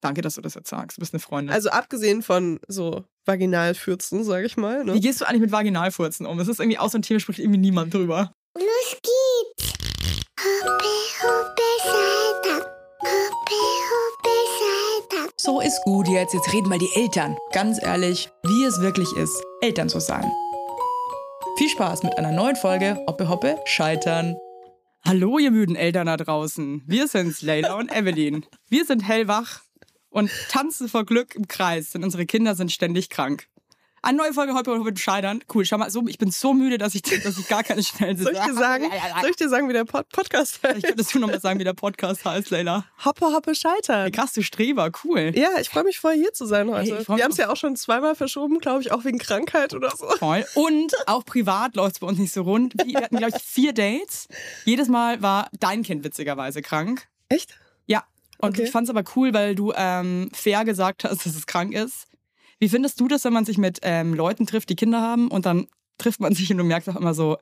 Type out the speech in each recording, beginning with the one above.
Danke, dass du das jetzt sagst. Du bist eine Freundin. Also abgesehen von so Vaginalfürzen, sage ich mal. Ne? Wie gehst du eigentlich mit Vaginalfurzen um? Das ist irgendwie auch so ein Thema, spricht irgendwie niemand drüber. Los geht's! Hoppe, hoppe. Hoppe. So ist gut jetzt. Jetzt reden mal die Eltern. Ganz ehrlich, wie es wirklich ist, Eltern zu sein. Viel Spaß mit einer neuen Folge Hoppe Hoppe Scheitern. Hallo, ihr müden Eltern da draußen. Wir sind's, Leila und Evelyn. Wir sind hellwach und tanzen vor Glück im Kreis, denn unsere Kinder sind ständig krank. Eine neue Folge heute mit Scheitern. Cool, schau mal, so, ich bin so müde, dass ich, dass ich gar keine schnellen Soll ich dir sagen, soll ich dir sagen wie der Pod Podcast heißt? Ich könntest du noch mal sagen, wie der Podcast heißt, Leila. Hoppe, hoppe, scheitern. Krass, du Streber, cool. Ja, ich freue mich voll hier zu sein heute. Hey, Wir haben es ja auch schon zweimal verschoben, glaube ich, auch wegen Krankheit oder so. Voll. Und auch privat läuft es bei uns nicht so rund. Wir hatten, glaube ich, vier Dates. Jedes Mal war dein Kind witzigerweise krank. Echt? Und Okay. ich fand es aber cool, weil du ähm, fair gesagt hast, dass es krank ist. Wie findest du das, wenn man sich mit ähm, Leuten trifft, die Kinder haben und dann trifft man sich und du merkst auch immer so,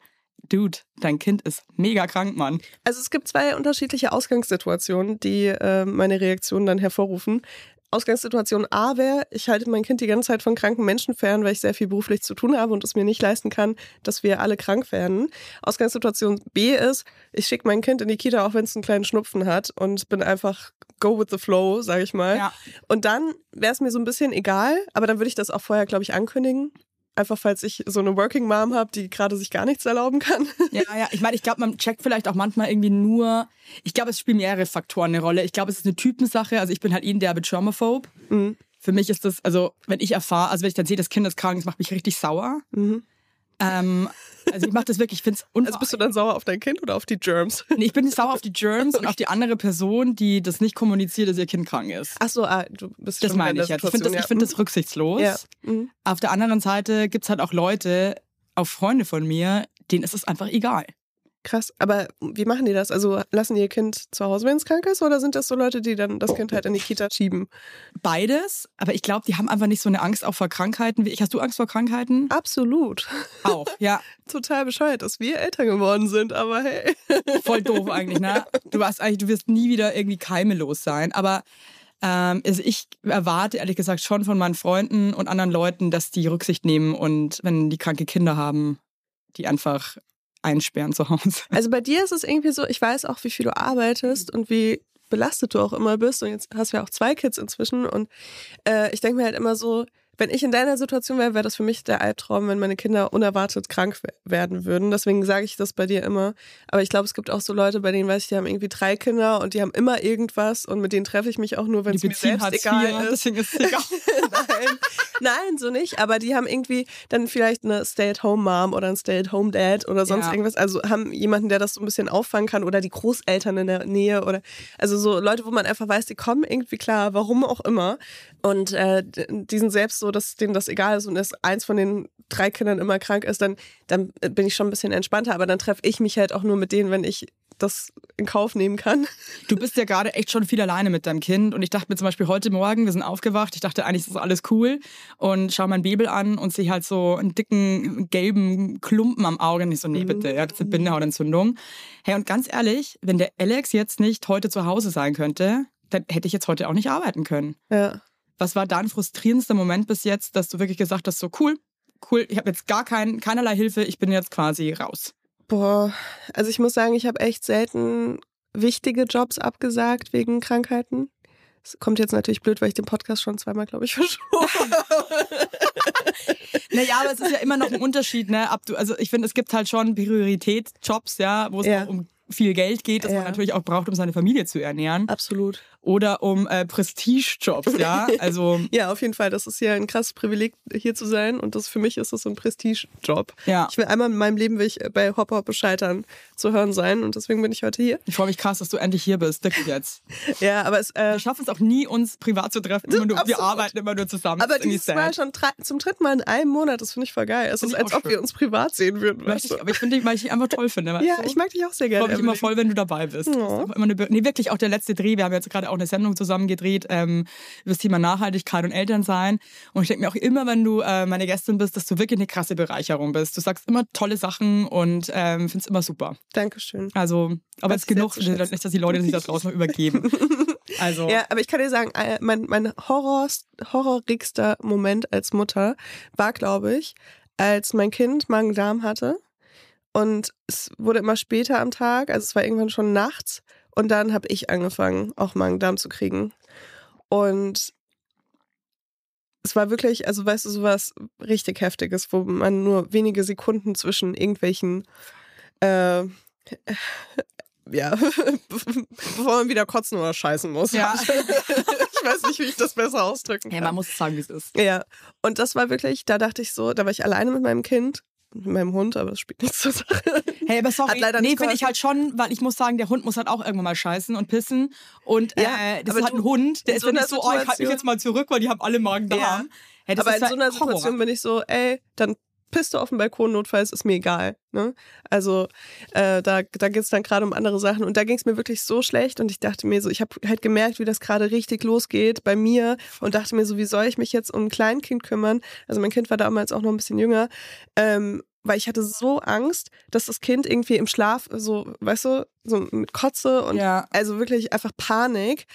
Dude, dein Kind ist mega krank, Mann. Also es gibt zwei unterschiedliche Ausgangssituationen, die äh, meine Reaktion dann hervorrufen. Ausgangssituation A wäre, ich halte mein Kind die ganze Zeit von kranken Menschen fern, weil ich sehr viel beruflich zu tun habe und es mir nicht leisten kann, dass wir alle krank werden. Ausgangssituation B ist, ich schicke mein Kind in die Kita, auch wenn es einen kleinen Schnupfen hat und bin einfach go with the flow, sage ich mal. Ja. Und dann wäre es mir so ein bisschen egal, aber dann würde ich das auch vorher, glaube ich, ankündigen. Einfach falls ich so eine Working Mom habe, die gerade sich gar nichts erlauben kann. Ja, ja, ich meine, ich glaube, man checkt vielleicht auch manchmal irgendwie nur, ich glaube, es spielen mehrere Faktoren eine Rolle. Ich glaube, es ist eine Typensache. Also ich bin halt ein derbe Germaphobe. Mhm. Für mich ist das, also wenn ich erfahre, also wenn ich dann sehe, das Kind ist krank, das macht mich richtig sauer. Mhm. Ähm, also ich mache das wirklich, ich finde es Also bist du dann sauer auf dein Kind oder auf die Germs? Nee, ich bin sauer auf die Germs und auf die andere Person, die das nicht kommuniziert, dass ihr Kind krank ist. Ach so, ah, du bist Das meine ich jetzt. Ich finde das, Situation, ich find das rücksichtslos. Ja. Mhm. Auf der anderen Seite gibt's halt auch Leute, auch Freunde von mir, denen ist es einfach egal. Krass, aber wie machen die das? Also lassen die ihr Kind zu Hause, wenn es krank ist, oder sind das so Leute, die dann das Kind halt in die Kita schieben? Beides, aber ich glaube, die haben einfach nicht so eine Angst auch vor Krankheiten wie ich. Hast du Angst vor Krankheiten? Absolut. Auch, ja. Total bescheuert, dass wir Eltern geworden sind, aber hey. Voll doof eigentlich, ne? Du warst eigentlich, du wirst nie wieder irgendwie keimelos sein. Aber ähm, also ich erwarte ehrlich gesagt schon von meinen Freunden und anderen Leuten, dass die Rücksicht nehmen und wenn die kranke Kinder haben, die einfach einsperren zu Hause. Also bei dir ist es irgendwie so, ich weiß auch, wie viel du arbeitest und wie belastet du auch immer bist. Und jetzt hast du ja auch zwei Kids inzwischen. Und äh, ich denke mir halt immer so, wenn ich in deiner Situation wäre, wäre das für mich der Albtraum, wenn meine Kinder unerwartet krank we- werden würden. Deswegen sage ich das bei dir immer. Aber ich glaube, es gibt auch so Leute, bei denen weiß ich, die haben irgendwie drei Kinder und die haben immer irgendwas und mit denen treffe ich mich auch nur, wenn es mir selbst Hartz egal IV, ist. deswegen ist es egal. Nein, nein, so nicht. Aber die haben irgendwie dann vielleicht eine Stay-at-home-Mom oder ein Stay-at-home-Dad oder sonst Ja. irgendwas. Also haben jemanden, der das so ein bisschen auffangen kann oder die Großeltern in der Nähe oder also so Leute, wo man einfach weiß, die kommen irgendwie klar, warum auch immer. Und äh, die sind selbst so, dass denen das egal ist und dass eins von den drei Kindern immer krank ist, dann, dann bin ich schon ein bisschen entspannter. Aber dann treffe ich mich halt auch nur mit denen, wenn ich das in Kauf nehmen kann. Du bist ja gerade echt schon viel alleine mit deinem Kind. Und ich dachte mir zum Beispiel heute Morgen, wir sind aufgewacht, ich dachte eigentlich, ist alles cool. Und schau mein Baby an und sehe halt so einen dicken, gelben Klumpen am Auge. Und ich so, nee, bitte, er hat eine Bindehautentzündung. Hey, und ganz ehrlich, wenn der Alex jetzt nicht heute zu Hause sein könnte, dann hätte ich jetzt heute auch nicht arbeiten können. Ja. Was war dein frustrierendster Moment bis jetzt, dass du wirklich gesagt hast, so cool, cool, ich habe jetzt gar kein, keinerlei Hilfe, ich bin jetzt quasi raus. Boah, also ich muss sagen, ich habe echt selten wichtige Jobs abgesagt wegen Krankheiten. Es kommt jetzt natürlich blöd, weil ich den Podcast schon zweimal, glaube ich, verschoben habe. Naja, aber es ist ja immer noch ein Unterschied, ne? Du, also ich finde, es gibt halt schon Priorität-Jobs, ja, wo es Ja. auch um viel Geld geht, das Ja. man natürlich auch braucht, um seine Familie zu ernähren. Absolut. Oder um äh, Prestige-Jobs, ja. Also, Ja, auf jeden Fall. Das ist ja ein krasses Privileg, hier zu sein. Und das für mich ist das so ein Prestige-Job. ja. Ich will einmal in meinem Leben will ich bei Hopper Hoppe scheitern zu hören sein. Und deswegen bin ich heute hier. Ich freue mich krass, dass du endlich hier bist, wirklich jetzt. Ja, aber es, äh, Wir schaffen es auch nie, uns privat zu treffen. Immer nur, wir arbeiten immer nur zusammen. aber Das dieses Mal schon zum dritten Mal in einem Monat. Das finde ich voll geil. Es Find ist, ich als auch ob schön. wir uns privat sehen würden. Ich, aber ich finde dich, weil ich dich einfach toll finde. Ja, du? ich mag dich auch sehr Ich gerne. freue mich immer voll, wenn du dabei bist. Das einfach immer eine nee, wirklich auch der letzte Dreh. Wir haben jetzt gerade auch eine Sendung zusammen gedreht ähm, über das Thema Nachhaltigkeit und Elternsein. Und ich denke mir auch immer, wenn du äh, meine Gästin bist, dass du wirklich eine krasse Bereicherung bist. Du sagst immer tolle Sachen und ähm, findest immer super. Dankeschön. Also, aber jetzt genug, nicht, dass die Leute sich da draußen noch übergeben. Also, Ja, aber ich kann dir sagen, äh, mein, mein Horror, horrorigster Moment als Mutter war, glaube ich, als mein Kind Magen-Darm hatte. Und es wurde immer später am Tag, also es war irgendwann schon nachts. Und dann habe ich angefangen, auch Magen-Darm zu kriegen. Und es war wirklich, also weißt du, sowas richtig Heftiges, wo man nur wenige Sekunden zwischen irgendwelchen, äh, ja, bevor man wieder kotzen oder scheißen muss. Ja. ich weiß nicht, wie ich das besser ausdrücken ja, kann. man muss sagen, wie es ist. Ja, und das war wirklich, da dachte ich so, da war ich alleine mit meinem Kind, mit meinem Hund, aber das spielt nichts zur Sache. Hey, aber sorry, Hat leider nee, finde ich halt schon, weil ich muss sagen, der Hund muss halt auch irgendwann mal scheißen und pissen. Und Ja, äh, das ist halt du- ein Hund, der ist so nicht so, oh, ich halte mich jetzt mal zurück, weil die haben alle Magen-Darm. Ja. Hey, aber ist in so einer Horror. Situation bin ich so, ey, dann pisst du auf dem Balkon, notfalls ist mir egal. Ne? Also äh, da, da geht es dann gerade um andere Sachen. Und da ging es mir wirklich so schlecht und ich dachte mir so, ich habe halt gemerkt, wie das gerade richtig losgeht bei mir und dachte mir so, wie soll ich mich jetzt um ein Kleinkind kümmern? Also mein Kind war damals auch noch ein bisschen jünger. Ähm, weil ich hatte so Angst, dass das Kind irgendwie im Schlaf so, weißt du, so mit Kotze und Ja. also wirklich einfach Panik.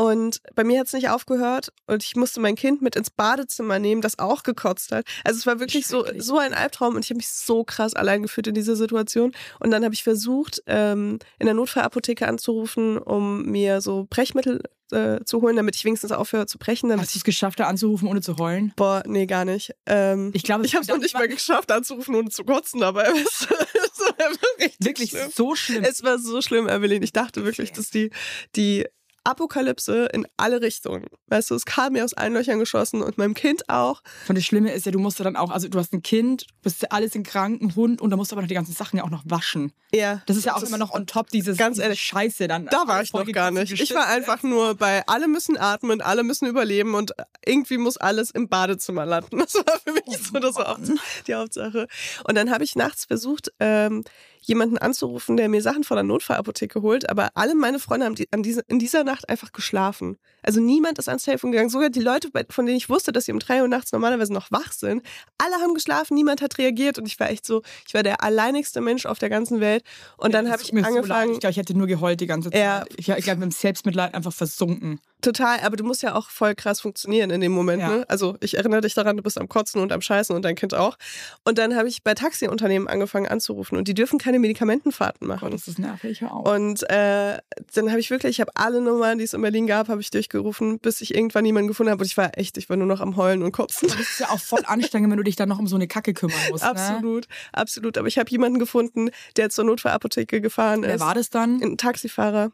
Und bei mir hat es nicht aufgehört und ich musste mein Kind mit ins Badezimmer nehmen, das auch gekotzt hat. Also es war wirklich so, so ein Albtraum und ich habe mich so krass allein gefühlt in dieser Situation. Und dann habe ich versucht, ähm, in der Notfallapotheke anzurufen, um mir so Brechmittel äh, zu holen, damit ich wenigstens aufhöre zu brechen. Hast du es geschafft, da anzurufen, ohne zu heulen? Boah, nee, gar nicht. Ähm, Ich glaube, ich habe es noch nicht mal geschafft anzurufen, ohne zu kotzen, aber es es war Wirklich schlimm. so schlimm. Es war so schlimm, Evelyn. Ich dachte wirklich, dass die, die Apokalypse in alle Richtungen. Weißt du, es kam mir aus allen Löchern geschossen und meinem Kind auch. Und das Schlimme ist ja, du musst ja dann auch, also du hast ein Kind, bist alles in Kranken, Hund und da musst du aber noch die ganzen Sachen ja auch noch waschen. Ja. Das ist ja auch immer noch on top dieses Ganz ehrlich, Scheiße dann. Da war ich noch gar nicht. Ich war einfach nur bei alle müssen atmen, alle müssen überleben und irgendwie muss alles im Badezimmer landen. Das war für mich so das war auch die Hauptsache. Und dann habe ich nachts versucht, ähm, jemanden anzurufen, der mir Sachen von der Notfallapotheke holt, aber alle meine Freunde haben die, an diese, in dieser Nacht einfach geschlafen. Also niemand ist ans Telefon gegangen. Sogar die Leute, von denen ich wusste, dass sie um drei Uhr nachts normalerweise noch wach sind, alle haben geschlafen, niemand hat reagiert und ich war echt so, ich war der alleinigste Mensch auf der ganzen Welt. Und dann habe ich mir angefangen, So ich glaube, ich hätte nur geheult die ganze Zeit. Ja. Ich, ich glaube, mit dem Selbstmitleid einfach versunken. Total, aber du musst ja auch voll krass funktionieren in dem Moment. Ja. Ne? Also ich erinnere dich daran, du bist am Kotzen und am Scheißen und dein Kind auch. Und dann habe ich bei Taxiunternehmen angefangen anzurufen und die dürfen keine Medikamentenfahrten Gott, machen. das ist nervig, auf. Und äh, dann habe ich wirklich, ich habe alle Nummern, die es in Berlin gab, habe ich durchgerufen, bis ich irgendwann jemanden gefunden habe. Und ich war echt, ich war nur noch am Heulen und Kotzen. das ist ja auch voll anstrengend, wenn du dich dann noch um so eine Kacke kümmern musst. Ne? Absolut, absolut. Aber ich habe jemanden gefunden, der zur Notfallapotheke gefahren Wer ist. war das dann? Ein Taxifahrer.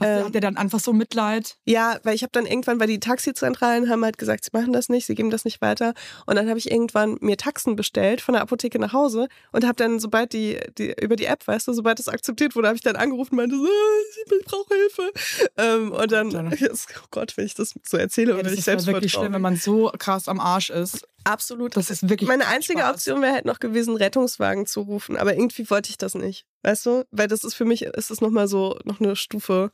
Hast, ähm, hat der dann einfach so Mitleid? Ja, weil ich habe dann irgendwann, weil die Taxizentralen haben halt gesagt, sie machen das nicht, sie geben das nicht weiter. Und dann habe ich irgendwann mir Taxen bestellt von der Apotheke nach Hause und habe dann, sobald die, die über die App, weißt du, sobald das akzeptiert wurde, habe ich dann angerufen und meinte so, ah, ich brauche Hilfe. Ähm, und dann, oh Gott, wenn ich das so erzähle Ja, oder das ich ist selbst halt wirklich schlimm, wenn man so krass am Arsch ist. Absolut. Das ist wirklich Meine einzige Spaß. Option wäre halt noch gewesen, Rettungswagen zu rufen. Aber irgendwie wollte ich das nicht. Weißt du? Weil das ist für mich, ist es nochmal so, noch eine Stufe.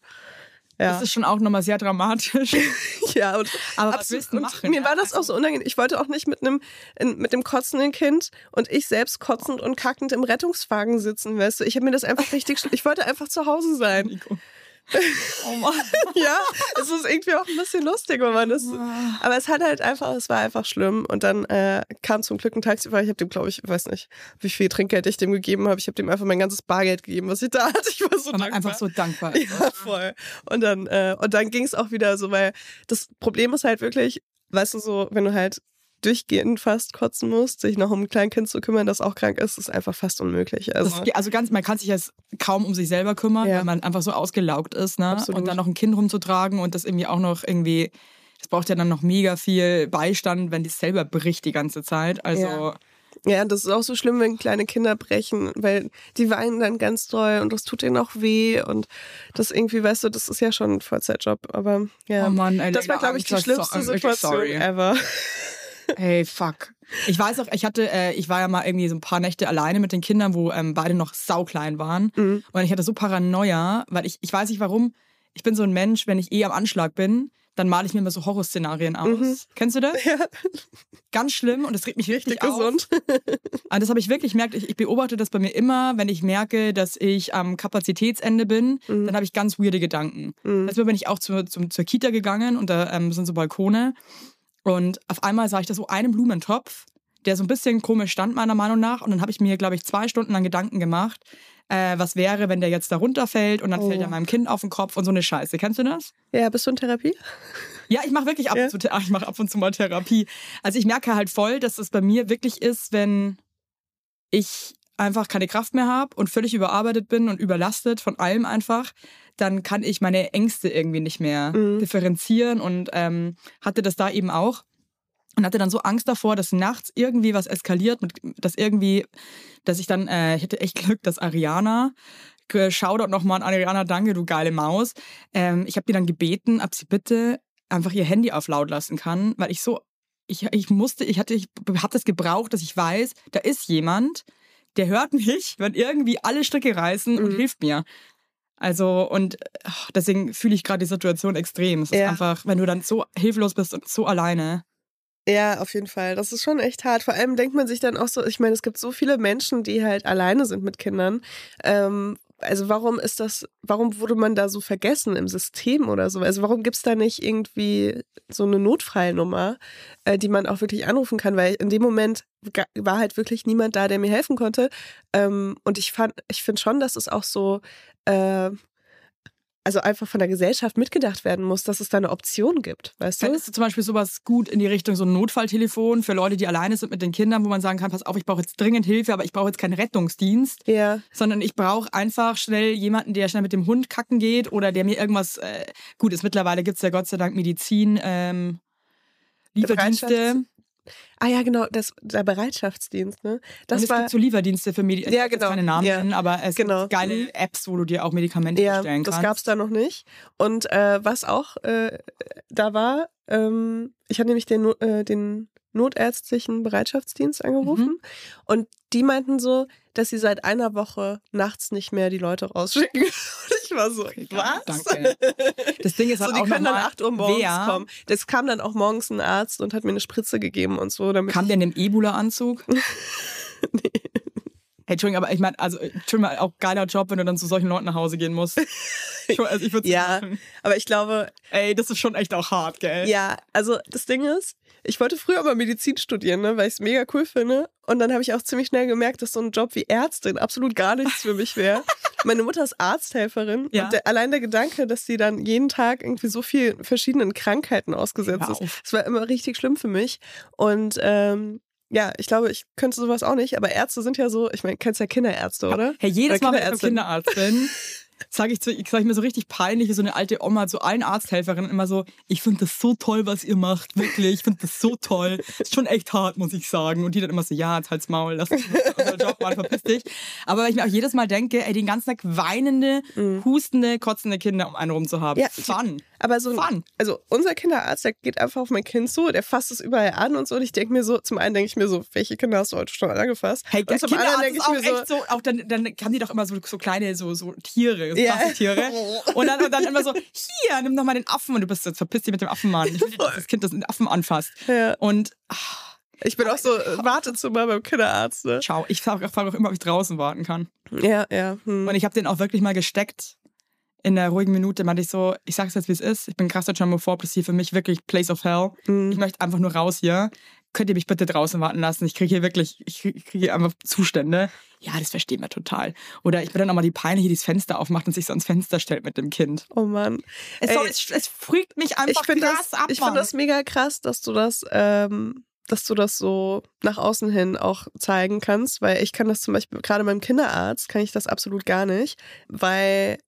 Ja. Das ist schon auch nochmal sehr dramatisch. ja, und Aber was Absolut. willst du Und machen? Mir war das auch Also- so unangenehm. Ich wollte auch nicht mit einem in- mit dem kotzenden Kind und ich selbst kotzend und kackend im Rettungswagen sitzen, weißt du. Ich habe mir das einfach richtig ich wollte einfach zu Hause sein. Oh Mann. ja, es ist irgendwie auch ein bisschen lustig, wenn man das aber es hat halt einfach, es war einfach schlimm und dann äh, kam zum Glück ein Taxifahrer, ich habe dem glaube ich, weiß nicht, wie viel Trinkgeld ich dem gegeben habe. Ich habe dem einfach mein ganzes Bargeld gegeben, was ich da hatte. Ich war so Weil dankbar. einfach so dankbar. Ja, voll. Und dann, äh, und dann ging es auch wieder so, weil das Problem ist halt wirklich, weißt du, so, wenn du halt durchgehend fast kotzen musst, sich noch um ein Kleinkind zu kümmern, das auch krank ist, ist einfach fast unmöglich. Also, Das, also ganz, man kann sich jetzt kaum um sich selber kümmern, Ja. weil man einfach so ausgelaugt ist, ne? Absolut. Und dann noch ein Kind rumzutragen und das irgendwie auch noch irgendwie, das braucht ja dann noch mega viel Beistand, wenn die selber bricht die ganze Zeit. Also Ja. ja, das ist auch so schlimm, wenn kleine Kinder brechen, weil die weinen dann ganz doll und das tut ihnen auch weh und das irgendwie, weißt du, das ist ja schon ein Vollzeitjob, aber ja. Oh Mann, ey, das war, glaube ich, die I'm so- schlimmste I'm wirklich Situation sorry. ever. Hey, fuck. Ich weiß auch, ich hatte, äh, ich war ja mal irgendwie so ein paar Nächte alleine mit den Kindern, wo ähm, beide noch sauklein waren. Mhm. Und ich hatte so Paranoia, weil ich, ich weiß nicht warum. ich bin so ein Mensch, wenn ich eh am Anschlag bin, dann male ich mir immer so Horrorszenarien aus. Mhm. Kennst du das? Ja, Ganz schlimm und das regt mich richtig, richtig auf. gesund. Also das habe ich wirklich gemerkt. Ich, ich beobachte das bei mir immer, wenn ich merke, dass ich am Kapazitätsende bin, Mhm. dann habe ich ganz weirde Gedanken. Mhm. Letztes Mal bin ich auch zur, zum, zur Kita gegangen und da ähm, sind so Balkone. Und auf einmal sah ich da so einen Blumentopf, der so ein bisschen komisch stand, meiner Meinung nach. Und dann habe ich mir, glaube ich, zwei Stunden lang Gedanken gemacht, äh, was wäre, wenn der jetzt da runterfällt und dann Oh. fällt er meinem Kind auf den Kopf und so eine Scheiße. Kennst du das? Ja, bist du in Therapie? Ja, ich mache wirklich ab, Ja. und zu, ich mach ab und zu mal Therapie. Also ich merke halt voll, dass es bei mir wirklich ist, wenn ich einfach keine Kraft mehr habe und völlig überarbeitet bin und überlastet von allem einfach, dann kann ich meine Ängste irgendwie nicht mehr Mhm. differenzieren und ähm, hatte das da eben auch und hatte dann so Angst davor, dass nachts irgendwie was eskaliert, mit, dass irgendwie, dass ich dann, äh, ich hatte echt Glück, dass Ariana, äh, Shoutout nochmal an Ariana, danke, du geile Maus, ähm, ich habe die dann gebeten, ob sie bitte einfach ihr Handy auf laut lassen kann, weil ich so, ich, ich musste, ich hatte, ich habe das gebraucht, dass ich weiß, da ist jemand, der hört mich, wenn irgendwie alle Stricke reißen und Mhm. hilft mir. Also und ach, deswegen fühle ich gerade die Situation extrem. Es ist Ja. einfach, wenn du dann so hilflos bist und so alleine. Ja, auf jeden Fall. Das ist schon echt hart. Vor allem denkt man sich dann auch so, ich meine, es gibt so viele Menschen, die halt alleine sind mit Kindern. Ähm, also warum ist das, warum wurde man da so vergessen im System oder so? Also warum gibt's da nicht irgendwie so eine Notfallnummer, äh, die man auch wirklich anrufen kann? Weil in dem Moment war halt wirklich niemand da, der mir helfen konnte. Ähm, und ich fand, ich finde schon, dass es auch so, äh, also einfach von der Gesellschaft mitgedacht werden muss, dass es da eine Option gibt, weißt du? Fändest du zum Beispiel sowas gut in die Richtung so ein Notfalltelefon für Leute, die alleine sind mit den Kindern, wo man sagen kann, pass auf, ich brauche jetzt dringend Hilfe, aber ich brauche jetzt keinen Rettungsdienst, Ja. sondern ich brauche einfach schnell jemanden, der schnell mit dem Hund kacken geht oder der mir irgendwas, äh, gut ist, mittlerweile gibt's ja Gott sei Dank Medizin, ähm, Lieferdienste. Ah ja, genau, das, der Bereitschaftsdienst, ne? und Das es war, gibt so Lieferdienste für Medikamente. Ja, genau. keine Namen Ja. nennen, aber es Genau. gibt geile Mhm. Apps, wo du dir auch Medikamente ja, bestellen das kannst. gab's da noch nicht. Und äh, was auch äh, da war, ähm, ich hatte nämlich den, äh, den notärztlichen Bereitschaftsdienst angerufen Mhm. und die meinten so, dass sie seit einer Woche nachts nicht mehr die Leute rausschicken. Ich war so, was? Danke. Das Ding ist So, halt die auch können dann nochmal, 8 Uhr morgens wer kommen. Das kam dann auch morgens ein Arzt und hat mir eine Spritze gegeben und so, damit Kam der in dem Ebola-Anzug? Hey, Entschuldigung, aber ich meine, also, Entschuldigung, auch geiler Job, wenn du dann zu solchen Leuten nach Hause gehen musst. Also ich würde Ja. aber ich glaube, Ey, das ist schon echt auch hart, gell? Ja, also das Ding ist, ich wollte früher mal Medizin studieren, ne, weil ich es mega cool finde. Und dann habe ich auch ziemlich schnell gemerkt, dass so ein Job wie Ärztin absolut gar nichts für mich wäre. Meine Mutter ist Arzthelferin Ja. und der, allein der Gedanke, dass sie dann jeden Tag irgendwie so vielen verschiedenen Krankheiten ausgesetzt Hör ist, das war immer richtig schlimm für mich. Und ähm, ja, ich glaube, ich könnte sowas auch nicht, aber Ärzte sind ja so, ich meine, kennst ja Kinderärzte, oder? Hey, jedes Oder Mal, wenn ich beim Kinderärztin. Kinderarzt bin, sage ich, zu- sag ich mir so richtig peinlich, wie so eine alte Oma zu allen Arzthelferinnen immer so, ich finde das so toll, was ihr macht, wirklich, ich finde das so toll. Ist schon echt hart, muss ich sagen. Und die dann immer so, ja, jetzt halt's Maul, lass uns unser Job mal, verpiss dich. Aber weil ich mir auch jedes Mal denke, ey, den ganzen Tag weinende, hustende, kotzende Kinder um einen rum zu haben. Ja, Fun. Aber so, Fun. also unser Kinderarzt, der geht einfach auf mein Kind zu, der fasst es überall an und so. Und ich denke mir so, zum einen denke ich mir so, welche Kinder hast du heute schon angefasst? Hey, und zum anderen Kinderarzt denke ist ich auch mir so, echt so, auch dann, dann haben die doch immer so, so kleine so, so Tiere, so Ja. Basteltiere. Und dann, und dann immer so, hier, nimm doch mal den Affen und du bist jetzt verpiss dich mit dem Affenmann. Ich will dass das Kind das den Affen anfasst. ja, Und ach, ich bin auch so äh, Wartezimmer beim Kinderarzt. Ne? ciao, ich frage frag auch immer, ob ich draußen warten kann. Ja, ja. Hm. Und ich habe den auch wirklich mal gesteckt. In der ruhigen Minute meinte ich so, ich sag's jetzt, wie es ist. Ich bin krasser Germophob, das ist hier für mich wirklich Place of Hell. Hm. Ich möchte einfach nur raus hier. Könnt ihr mich bitte draußen warten lassen? Ich kriege hier wirklich, ich kriege krieg hier einfach Zustände. Ja, das verstehen wir total. Oder ich bin dann auch mal die Peinliche, die das Fenster aufmacht und sich so ans Fenster stellt mit dem Kind. Oh Mann. Es, Ey, soll, es, es freakt mich Ich einfach finde krass das, ab. ich find Mann. das mega krass, dass du das, ähm, dass du das so nach außen hin auch zeigen kannst, weil ich kann das zum Beispiel, gerade beim Kinderarzt kann ich das absolut gar nicht, weil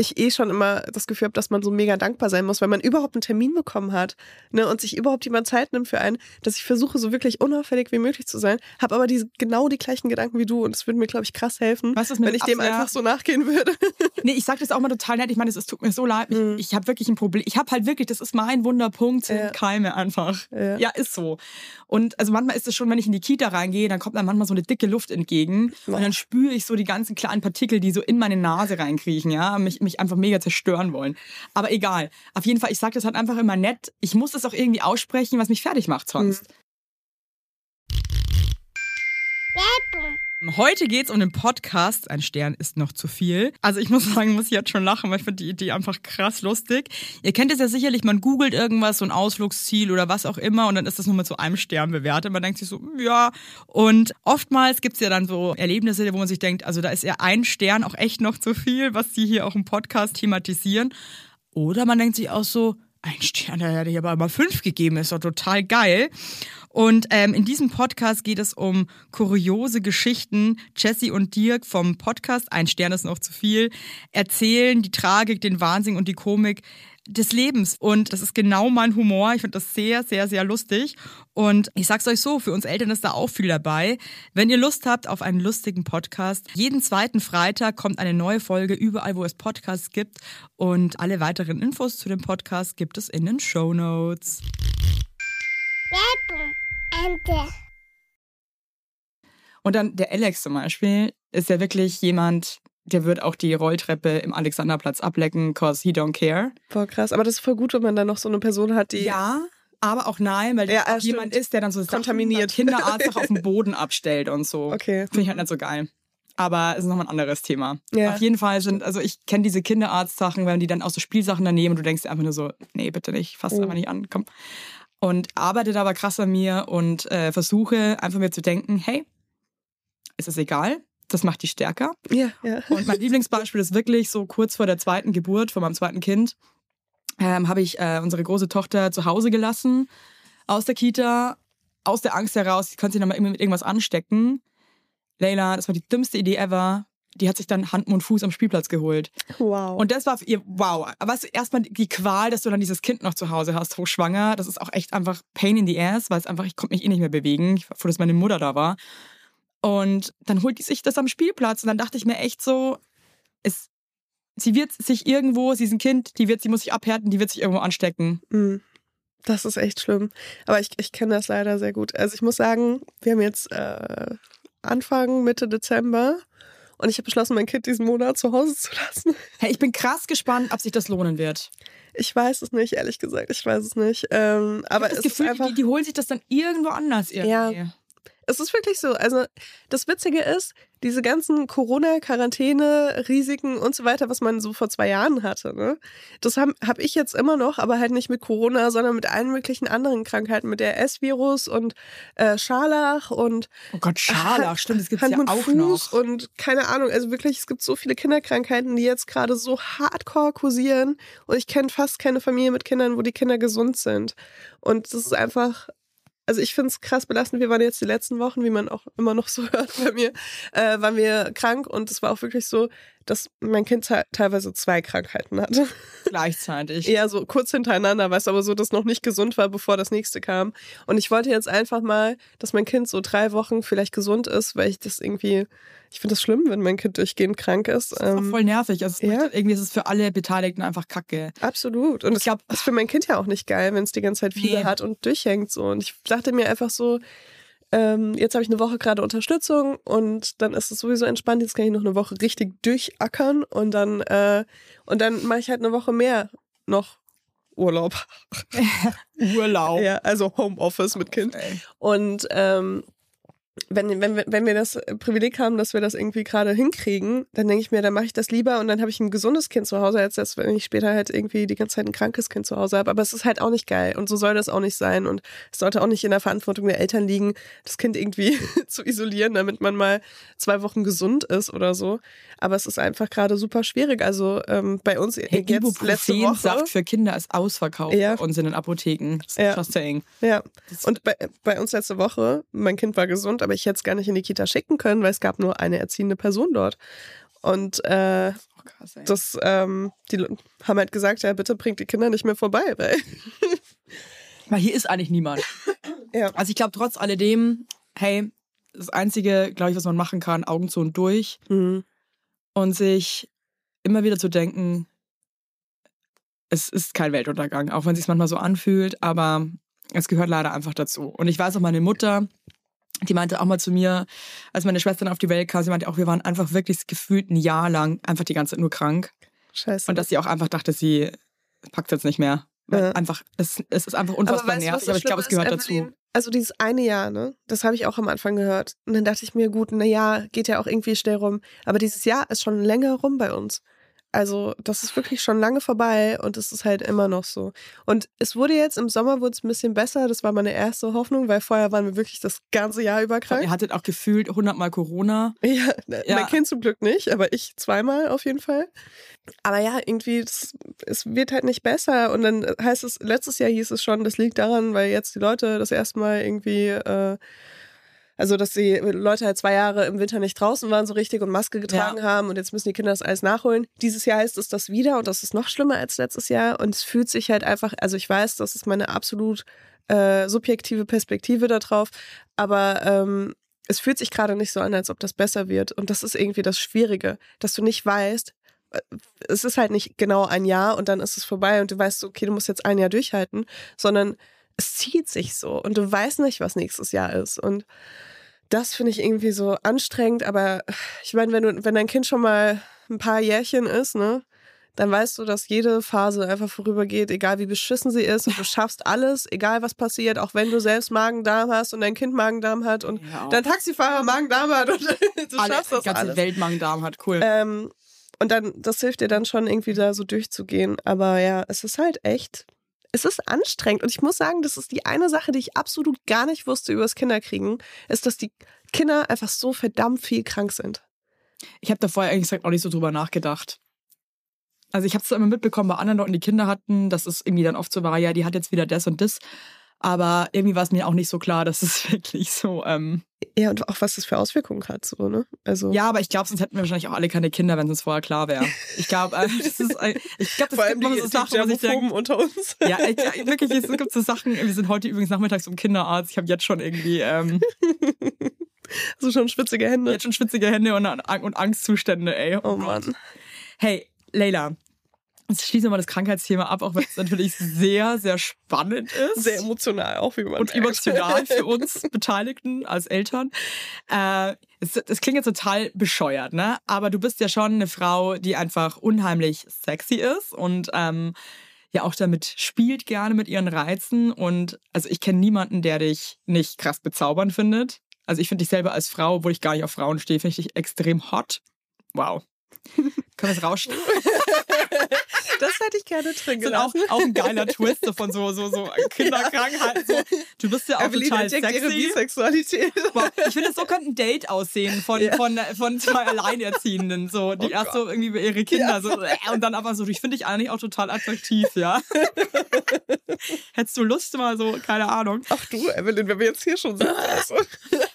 ich eh schon immer das Gefühl habe, dass man so mega dankbar sein muss, weil man überhaupt einen Termin bekommen hat ne, und sich überhaupt jemand Zeit nimmt für einen, dass ich versuche, so wirklich unauffällig wie möglich zu sein, habe aber diese, genau die gleichen Gedanken wie du und es würde mir, glaube ich, krass helfen, wenn ich dem einfach so nachgehen würde. Nee, ich sag das auch mal total nett. Ich meine, es tut mir so leid. Ich, Mhm. ich habe wirklich ein Problem. Ich habe halt wirklich, das ist mein Wunderpunkt, sind Ja. Keime einfach. Ja. Ja, ist so. Und also manchmal ist es schon, wenn ich in die Kita reingehe, dann kommt dann manchmal so eine dicke Luft entgegen. Boah. Und dann spüre ich so die ganzen kleinen Partikel, die so in meine Nase reinkriechen. Ja, mich, mich mich einfach mega zerstören wollen. Aber egal. Auf jeden Fall, ich sage das halt einfach immer nett. Ich muss das auch irgendwie aussprechen, was mich fertig macht sonst. Werbung. Heute geht's um den Podcast. Ein Stern ist noch zu viel. Also ich muss sagen, muss ich jetzt schon lachen, weil ich finde die Idee einfach krass lustig. Ihr kennt es ja sicherlich, man googelt irgendwas, so ein Ausflugsziel oder was auch immer und dann ist das nur mit so einem Stern bewertet. Man denkt sich so, ja. Und oftmals gibt's ja dann so Erlebnisse, wo man sich denkt, also da ist ja ein Stern auch echt noch zu viel, was die hier auch im Podcast thematisieren. Oder man denkt sich auch so, ein Stern, da hätte ich aber mal fünf gegeben, ist doch total geil. Und ähm, in diesem Podcast geht es um kuriose Geschichten. Jesse und Dirk vom Podcast Ein Stern ist noch zu viel erzählen die Tragik, den Wahnsinn und die Komik des Lebens. Und das ist genau mein Humor. Ich finde das sehr, sehr, sehr lustig. Und ich sag's euch so, für uns Eltern ist da auch viel dabei. Wenn ihr Lust habt auf einen lustigen Podcast, jeden zweiten Freitag kommt eine neue Folge überall, wo es Podcasts gibt. Und alle weiteren Infos zu dem Podcast gibt es in den Show Notes. Und dann der Alex zum Beispiel ist ja wirklich jemand, der wird auch die Rolltreppe im Alexanderplatz ablecken, cause he don't care. Voll krass. Aber das ist voll gut, wenn man dann noch so eine Person hat, die. Ja, aber auch nein, weil der Ja, ja, jemand ist, der dann so Kontaminiert. Kinderarzt auf dem Boden abstellt und so. Okay. Finde ich halt nicht so geil. Aber es ist nochmal ein anderes Thema. Ja. Auf jeden Fall sind, also ich kenne diese Kinderarzt-Sachen, wenn die dann auch so Spielsachen da nehmen und du denkst dir einfach nur so, nee, bitte nicht, fass Oh. einfach nicht an, komm. Und arbeite aber krass an mir und äh, versuche einfach mir zu denken, hey, ist es egal, das macht dich stärker. Ja, ja. Und mein Lieblingsbeispiel ist wirklich so kurz vor der zweiten Geburt von meinem zweiten Kind, ähm, habe ich äh, unsere große Tochter zu Hause gelassen, aus der Kita, aus der Angst heraus, sie könnte sich nochmal mit irgendwas anstecken. Leila, das war die dümmste Idee ever. Die hat sich dann Hand, Mund, Fuß am Spielplatz geholt. Wow. Und das war für ihr, wow. Aber weißt du, erstmal die Qual, dass du dann dieses Kind noch zu Hause hast, hochschwanger, das ist auch echt einfach Pain in the ass, weil es einfach, ich konnte mich eh nicht mehr bewegen. Ich war froh, dass meine Mutter da war. Und dann holt die sich das am Spielplatz. Und dann dachte ich mir echt so, es, sie wird sich irgendwo, sie ist ein Kind, die wird, sie muss sich abhärten, die wird sich irgendwo anstecken. Mm. Das ist echt schlimm. Aber ich, ich kenne das leider sehr gut. Also ich muss sagen, wir haben jetzt äh, Anfang, Mitte Dezember und ich habe beschlossen, mein Kind diesen Monat zu Hause zu lassen. Hey, ich bin krass gespannt, ob sich das lohnen wird. Ich weiß es nicht, ehrlich gesagt. Ich weiß es nicht. Ähm, aber das ist Gefühl, einfach. die, die holen sich das dann irgendwo anders irgendwie. Ja. Es ist wirklich so. Also das Witzige ist, diese ganzen Corona-Quarantäne, Risiken und so weiter, was man so vor zwei Jahren hatte, ne? das habe hab ich jetzt immer noch, aber halt nicht mit Corona, sondern mit allen möglichen anderen Krankheiten, mit der S-Virus und äh, Scharlach und Oh Gott, Scharlach, stimmt, das gibt's Hand ja auch Fuß noch. und keine Ahnung, also wirklich, es gibt so viele Kinderkrankheiten, die jetzt gerade so hardcore kursieren und ich kenne fast keine Familie mit Kindern, wo die Kinder gesund sind. Und das ist einfach, also ich finde es krass belastend. Wir waren jetzt die letzten Wochen, wie man auch immer noch so hört bei mir, äh, waren wir krank und es war auch wirklich so, dass mein Kind te- teilweise zwei Krankheiten hatte. Gleichzeitig. Eher so kurz hintereinander, weißt du, aber so, dass noch nicht gesund war, bevor das nächste kam. Und ich wollte jetzt einfach mal, dass mein Kind so drei Wochen vielleicht gesund ist, weil ich das irgendwie, ich finde das schlimm, wenn mein Kind durchgehend krank ist. Das ist Ähm, voll nervig. Also es ja. macht- irgendwie ist es für alle Beteiligten einfach kacke. Absolut. Und Ich es glaub- ist für mein Kind ja auch nicht geil, wenn es die ganze Zeit Fieber Nee. hat und durchhängt so. Und ich dachte mir einfach so, ähm, jetzt habe ich eine Woche gerade Unterstützung und dann ist es sowieso entspannt. Jetzt kann ich noch eine Woche richtig durchackern und dann äh, und dann mache ich halt eine Woche mehr noch Urlaub. Urlaub. Ja, also Homeoffice mit Kind. Und ähm, wenn, wenn, wir- wenn wir das Privileg haben, dass wir das irgendwie gerade hinkriegen, dann denke ich mir, dann mache ich das lieber und dann habe ich ein gesundes Kind zu Hause, als dass wenn ich später halt irgendwie die ganze Zeit ein krankes Kind zu Hause habe. Aber es ist halt auch nicht geil und so soll das auch nicht sein und es sollte auch nicht in der Verantwortung der Eltern liegen, das Kind irgendwie zu isolieren, damit man mal zwei Wochen gesund ist oder so. Aber es ist einfach gerade super schwierig. Also ähm, bei uns Hey, jetzt letzte Woche. Ibuprofen-Saft für Kinder ist ausverkauft Ja. bei uns in den Apotheken. Das ist Ja. just saying. Ja, und bei, bei uns letzte Woche, mein Kind war gesund, aber ich hätte es gar nicht in die Kita schicken können, weil es gab nur eine erziehende Person dort. Und äh, Oh, krass, das, ähm, die haben halt gesagt, ja, bitte bringt die Kinder nicht mehr vorbei, weil Weil hier ist eigentlich niemand. Ja. Also ich glaube trotz alledem, hey, das Einzige, glaube ich, was man machen kann, Augen zu und durch Mhm. und sich immer wieder zu denken, es ist kein Weltuntergang, auch wenn es sich manchmal so anfühlt, aber es gehört leider einfach dazu. Und ich weiß auch, meine Mutter, die meinte auch mal zu mir, als meine Schwester dann auf die Welt kam, sie meinte auch, wir waren einfach wirklich gefühlt ein Jahr lang einfach die ganze Zeit nur krank. Scheiße. Und dass sie auch einfach dachte, sie packt jetzt nicht mehr. Weil Ja. einfach, es, es ist einfach unfassbar weißt du, was nervig, aber ich glaube, es gehört ist, dazu. Evelyn? Also dieses eine Jahr, ne? Das habe ich auch am Anfang gehört. Und dann dachte ich mir, gut, na ja, geht ja auch irgendwie schnell rum. Aber dieses Jahr ist schon länger rum bei uns. Also das ist wirklich schon lange vorbei und es ist halt immer noch so. Und es wurde jetzt im Sommer wurde es ein bisschen besser. Das war meine erste Hoffnung, weil vorher waren wir wirklich das ganze Jahr über krank. ihr hattet auch gefühlt 100 Mal Corona. Ja, ne, Ja. mein Kind zum Glück nicht, aber ich zweimal auf jeden Fall. Aber ja, irgendwie, das, es wird halt nicht besser. Und dann heißt es, letztes Jahr hieß es schon, das liegt daran, weil jetzt die Leute das erste Mal irgendwie, äh, also dass die Leute halt zwei Jahre im Winter nicht draußen waren so richtig und Maske getragen haben und jetzt müssen die Kinder das alles nachholen. Dieses Jahr heißt es das wieder und das ist noch schlimmer als letztes Jahr. Und es fühlt sich halt einfach, also ich weiß, das ist meine absolut äh, subjektive Perspektive darauf, aber ähm, es fühlt sich gerade nicht so an, als ob das besser wird. Und das ist irgendwie das Schwierige, dass du nicht weißt, äh, es ist halt nicht genau ein Jahr und dann ist es vorbei und du weißt, so, okay, du musst jetzt ein Jahr durchhalten, sondern es zieht sich so und du weißt nicht, was nächstes Jahr ist. Und das finde ich irgendwie so anstrengend, aber ich meine, wenn du, wenn dein Kind schon mal ein paar Jährchen ist, ne, dann weißt du, dass jede Phase einfach vorübergeht, egal wie beschissen sie ist und du schaffst alles, egal was passiert, auch wenn du selbst Magen-Darm hast und dein Kind Magen-Darm hat und Ja, dein Taxifahrer Magen-Darm hat und du alle, schaffst das die ganze alles. Welt Magen-Darm hat, cool. Ähm, und dann, das hilft dir dann schon irgendwie da so durchzugehen. Aber ja, es ist halt echt, es ist anstrengend. Und ich muss sagen, das ist die eine Sache, die ich absolut gar nicht wusste über das Kinderkriegen, ist, dass die Kinder einfach so verdammt viel krank sind. Ich habe da vorher ehrlich gesagt auch nicht so drüber nachgedacht. Also ich habe es immer mitbekommen bei anderen Leuten, die Kinder hatten, dass es irgendwie dann oft so war, ja, die hat jetzt wieder das und das. Aber irgendwie war es mir auch nicht so klar, dass es wirklich so. Ähm, Ja, und auch was das für Auswirkungen hat, so, ne? Also. ja, aber ich glaube, sonst hätten wir wahrscheinlich auch alle keine Kinder, wenn es uns vorher klar wäre. Ich glaube, äh, das ist, ein- ich glaube, vor das allem gibt die, so Sachen, was ich denke. Unter uns. Ja, ich, ja, wirklich, es gibt so Sachen. Wir sind heute übrigens nachmittags zum Kinderarzt. Ich habe jetzt schon irgendwie ähm, so schon schwitzige Hände. jetzt schon schwitzige Hände und, und Angstzustände, ey. Oh Mann. Hey, Leila, jetzt schließen wir mal das Krankheitsthema ab, auch wenn es natürlich sehr, sehr spannend ist. Sehr emotional, auch wie man und merkt. emotional für uns Beteiligten als Eltern. Äh, es, das klingt jetzt total bescheuert, ne? Aber du bist ja schon eine Frau, die einfach unheimlich sexy ist und ähm, ja auch damit spielt gerne mit ihren Reizen. Und also ich kenne niemanden, der dich nicht krass bezaubernd findet. Also ich finde dich selber als Frau, obwohl ich gar nicht auf Frauen stehe, finde ich dich extrem hot. Wow. Können wir es rauschen? Das hätte ich gerne drin Das ist auch, gelassen. auch ein geiler Twist von so, so, so Kinderkrankheiten. So. Du bist ja auch Evelyn total entdeckt ihre sexy. Bisexualität. Wow, ich finde, so könnte ein Date aussehen von, Ja. von, von zwei Alleinerziehenden. So, die Oh erst Gott. so irgendwie über ihre Kinder Ja, so, äh, und dann aber so, ich finde dich eigentlich auch total attraktiv, ja. Hättest du Lust mal so, keine Ahnung. Ach du, Evelyn, wenn wir jetzt hier schon sind. Also.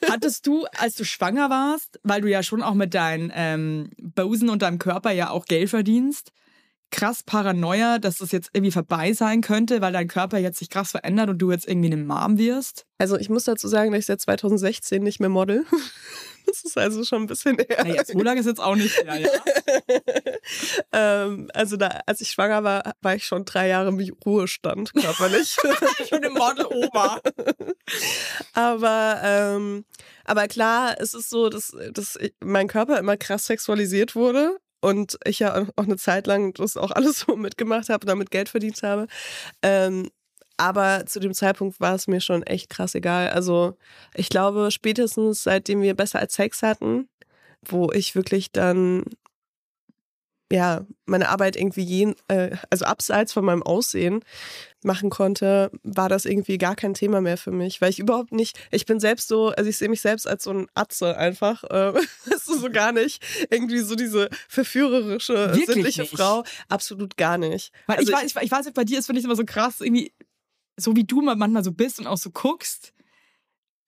Hattest du, als du schwanger warst, weil du ja schon auch mit deinen ähm, Bosen und deinem Körper ja auch Geld verdienst, krass Paranoia, dass das jetzt irgendwie vorbei sein könnte, weil dein Körper jetzt sich krass verändert und du jetzt irgendwie eine Mom wirst? Also ich muss dazu sagen, dass ich seit 2016 nicht mehr model. Das ist also schon ein bisschen her. Naja, so lange ist jetzt auch nicht mehr, ja. ähm, also da, als ich schwanger war, war ich schon drei Jahre im Ruhestand körperlich. Schon im Model Oma. aber, ähm, aber klar, es ist so, dass, dass ich, mein Körper immer krass sexualisiert wurde. Und ich ja auch eine Zeit lang das auch alles so mitgemacht habe und damit Geld verdient habe. Ähm, aber zu dem Zeitpunkt war es mir schon echt krass egal. Also ich glaube, spätestens seitdem wir besser als Sex hatten, wo ich wirklich dann ja meine Arbeit irgendwie jen, äh, also abseits von meinem Aussehen machen konnte, war das irgendwie gar kein Thema mehr für mich, weil ich überhaupt nicht, ich bin selbst so, also ich sehe mich selbst als so ein Atze einfach, äh, weißt du, so gar nicht, irgendwie so diese verführerische, Wirklich sinnliche nicht? Frau, absolut gar nicht. Weil Also ich, weiß, ich, ich weiß, bei dir ist, finde ich immer so krass, irgendwie, so wie du mal manchmal so bist und auch so guckst,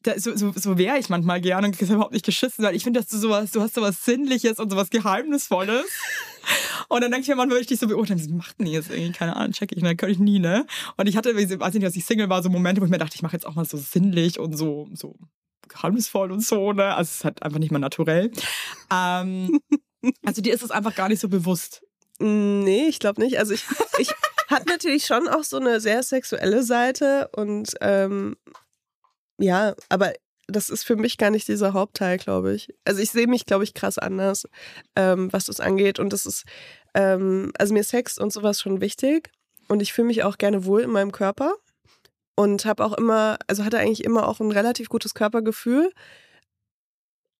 da, so, so, so wäre ich manchmal gerne und ist überhaupt nicht geschissen, weil ich finde, dass du sowas, du hast sowas Sinnliches und sowas Geheimnisvolles. Und dann denke ich mir manchmal, wenn ich dich so beurteile, was macht denn jetzt irgendwie? Keine Ahnung, check ich, ne, könnte ich nie, ne? Und ich hatte, weiß ich nicht, als ich Single war, so Momente, wo ich mir dachte, ich mache jetzt auch mal so sinnlich und so, so geheimnisvoll und so, ne? Also es ist halt einfach nicht mal naturell. Ähm, also dir ist es einfach gar nicht so bewusst. Nee, ich glaube nicht. Also ich, ich hat natürlich schon auch so eine sehr sexuelle Seite und ähm, ja, aber das ist für mich gar nicht dieser Hauptteil, glaube ich. Also ich sehe mich, glaube ich, krass anders, ähm, was das angeht. Und das ist, ähm, also mir Sex und sowas schon wichtig und ich fühle mich auch gerne wohl in meinem Körper und habe auch immer, also hatte eigentlich immer auch ein relativ gutes Körpergefühl.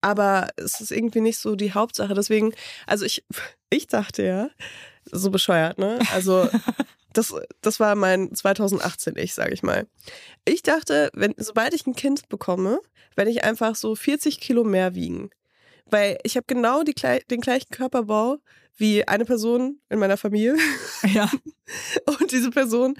Aber es ist irgendwie nicht so die Hauptsache. Deswegen, also ich, ich dachte ja, so bescheuert, ne? Also das, das war mein 2018 ich, sage ich mal. Ich dachte, wenn, sobald ich ein Kind bekomme, werde ich einfach so 40 Kilo mehr wiegen. Weil ich habe genau die, den gleichen Körperbau wie eine Person in meiner Familie. Ja. Und diese Person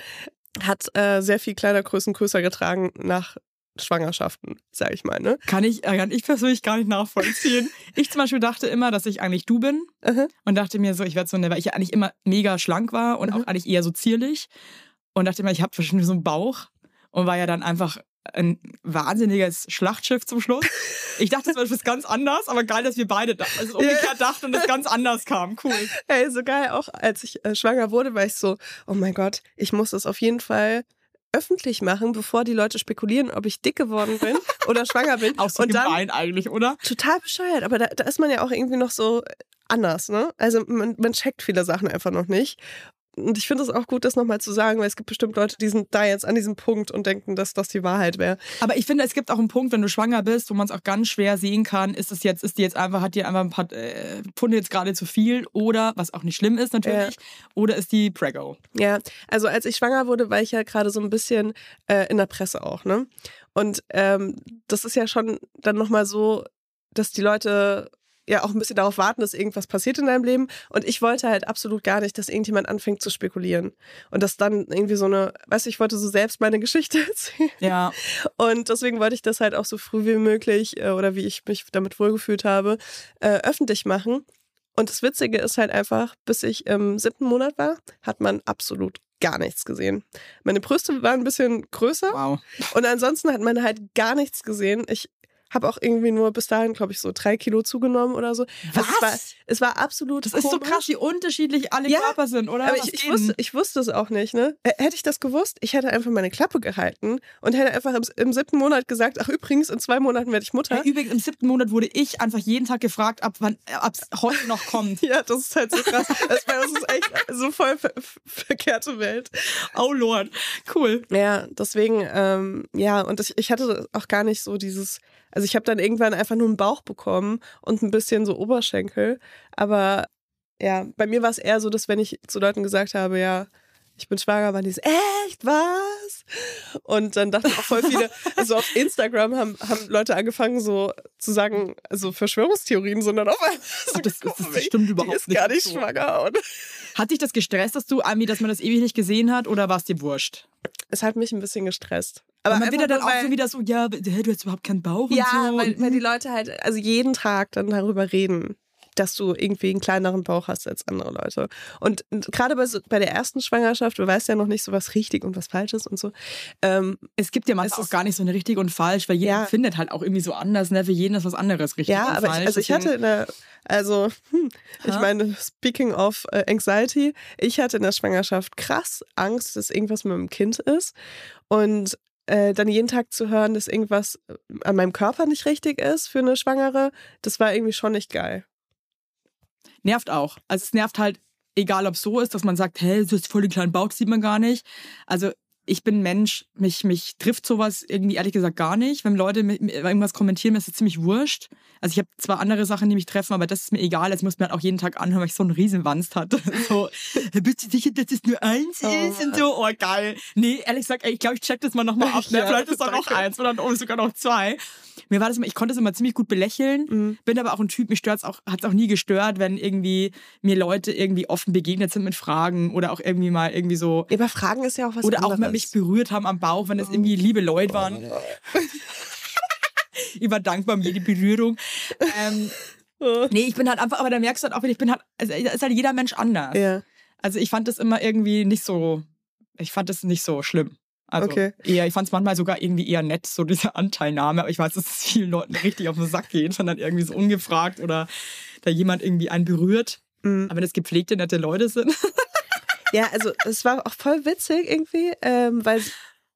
hat äh, sehr viel Kleidergrößen größer getragen nach Schwangerschaften, sage ich mal. Ne? Kann ich, äh, kann ich persönlich gar nicht nachvollziehen. ich zum Beispiel dachte immer, dass ich eigentlich du bin Uh -huh. und dachte mir so, ich werde so eine, weil ich ja eigentlich immer mega schlank war und Mhm. auch eigentlich eher so zierlich und dachte mir, ich habe wahrscheinlich so einen Bauch und war ja dann einfach ein wahnsinniges Schlachtschiff zum Schluss. Ich dachte zum Beispiel, das ist ganz anders, aber geil, dass wir beide da, also umgekehrt dachten und das ganz anders kam. Cool. Ey, so geil, auch als ich äh, schwanger wurde, war ich so, oh mein Gott, ich muss das auf jeden Fall öffentlich machen, bevor die Leute spekulieren, ob ich dick geworden bin oder schwanger bin. Auch so und dann gemein eigentlich, oder? total bescheuert, aber da, da ist man ja auch irgendwie noch so anders, ne? Also man, man checkt viele Sachen einfach noch nicht. Und ich finde es auch gut, das nochmal zu sagen, weil es gibt bestimmt Leute, die sind da jetzt an diesem Punkt und denken, dass das die Wahrheit wäre. Aber ich finde, es gibt auch einen Punkt, wenn du schwanger bist, wo man es auch ganz schwer sehen kann, ist es jetzt, ist die jetzt einfach, hat die einfach ein paar äh, Pfunde jetzt gerade zu viel oder, was auch nicht schlimm ist natürlich, oder ist die Prego? Ja, also als ich schwanger wurde, war ich ja gerade so ein bisschen äh, in der Presse auch, ne? Und ähm, das ist ja schon dann nochmal so, dass die Leute ja auch ein bisschen darauf warten, dass irgendwas passiert in deinem Leben. Und ich wollte halt absolut gar nicht, dass irgendjemand anfängt zu spekulieren. Und dass dann irgendwie so eine, weißt du, ich wollte so selbst meine Geschichte erzählen. Ja, Und deswegen wollte ich das halt auch so früh wie möglich äh, oder wie ich mich damit wohlgefühlt habe, äh, öffentlich machen. Und das Witzige ist halt einfach, bis ich im siebten Monat war, hat man absolut gar nichts gesehen. Meine Brüste waren ein bisschen größer wow. und ansonsten hat man halt gar nichts gesehen. Ich habe auch irgendwie nur bis dahin, glaube ich, so drei Kilo zugenommen oder so. Also es, war, Was? es war absolut Das ist so komisch. krass, wie unterschiedlich alle Ja, Körper sind, oder? Aber Was ich, ich, wusste, ich wusste es auch nicht, ne? Hätte ich das gewusst, ich hätte einfach meine Klappe gehalten und hätte einfach im, im siebten Monat gesagt, ach übrigens, in zwei Monaten werde ich Mutter. Ja, übrigens, im siebten Monat wurde ich einfach jeden Tag gefragt, ab wann, ab es heute noch kommt. Ja, das ist halt so krass. Das, das ist echt so voll ver verkehrte Welt. Oh Lord. Cool. Ja, deswegen, ähm, ja, und ich, ich hatte auch gar nicht so dieses, also ich habe dann irgendwann einfach nur einen Bauch bekommen und ein bisschen so Oberschenkel. Aber ja, bei mir war es eher so, dass wenn ich zu Leuten gesagt habe, ja, ich bin schwanger, waren die so, echt, was? Und dann dachten auch voll viele, also auf Instagram haben, haben Leute angefangen so zu sagen, also Verschwörungstheorien, sondern auf einmal so, Ach, das- das- das stimmt überhaupt die ist nicht gar nicht so. schwanger. Und Hat dich das gestresst, dass du irgendwie, dass man das ewig nicht gesehen hat oder war es dir wurscht? es hat mich ein bisschen gestresst. Aber man wird ja dann auch so wieder so, ja, hä, du hast überhaupt keinen Bauch Ja, und so. weil, weil die Leute halt, also jeden Tag dann darüber reden, dass du irgendwie einen kleineren Bauch hast als andere Leute. Und gerade bei, so- bei der ersten Schwangerschaft, du weißt ja noch nicht so was richtig und was falsch ist und so. Ähm, es gibt ja manchmal auch gar nicht so eine richtig und falsch, weil jeder Ja. findet halt auch irgendwie so anders. Ne? Für jeden ist was anderes richtig ja, und aber falsch. ich, also ich hatte in der, also hm, ich meine, speaking of äh, Anxiety, ich hatte in der Schwangerschaft krass Angst, dass irgendwas mit meinem Kind ist. Und äh, dann jeden Tag zu hören, dass irgendwas äh, an meinem Körper nicht richtig ist für eine Schwangere, das war irgendwie schon nicht geil. nervt auch. Also es nervt halt, egal ob es so ist, dass man sagt, hey, du hast voll den kleinen Bauch, sieht man gar nicht. Also ich bin Mensch, mich, mich trifft sowas irgendwie ehrlich gesagt gar nicht. Wenn Leute mit, mit irgendwas kommentieren, mir ist das ziemlich wurscht. Also ich habe zwar andere Sachen, die mich treffen, aber das ist mir egal. Jetzt muss mir halt auch jeden Tag anhören, weil ich so einen Riesenwanst hatte. So, bist du sicher, dass es nur eins Oh. ist? Und so, oh geil. Nee, ehrlich gesagt, ey, ich glaube, ich check das mal nochmal ab. Ne? Ja, Vielleicht ist da noch eins oder oh, sogar noch zwei. Mir war das immer, ich konnte es immer ziemlich gut belächeln. Mhm. Bin aber auch ein Typ, mich stört's auch, hat's auch nie gestört, wenn irgendwie mir Leute irgendwie offen begegnet sind mit Fragen oder auch irgendwie mal irgendwie so Ja, Aber Fragen ist ja auch was oder auch anderes. Mich berührt haben am Bauch, wenn es irgendwie liebe Leute waren. Überdankbar um jede Berührung. Ähm, Oh. nee, ich bin halt einfach, aber da merkst du halt auch, ich bin halt, also ist halt jeder Mensch anders. Ja. Also ich fand das immer irgendwie nicht so, ich fand das nicht so schlimm. Also Okay. eher, ich fand es manchmal sogar irgendwie eher nett, so diese Anteilnahme, aber ich weiß, dass es vielen Leuten richtig auf den Sack geht, wenn dann irgendwie so ungefragt oder da jemand irgendwie einen berührt. Mhm. Aber wenn das gepflegte, nette Leute sind. Ja, also es war auch voll witzig irgendwie, ähm, weil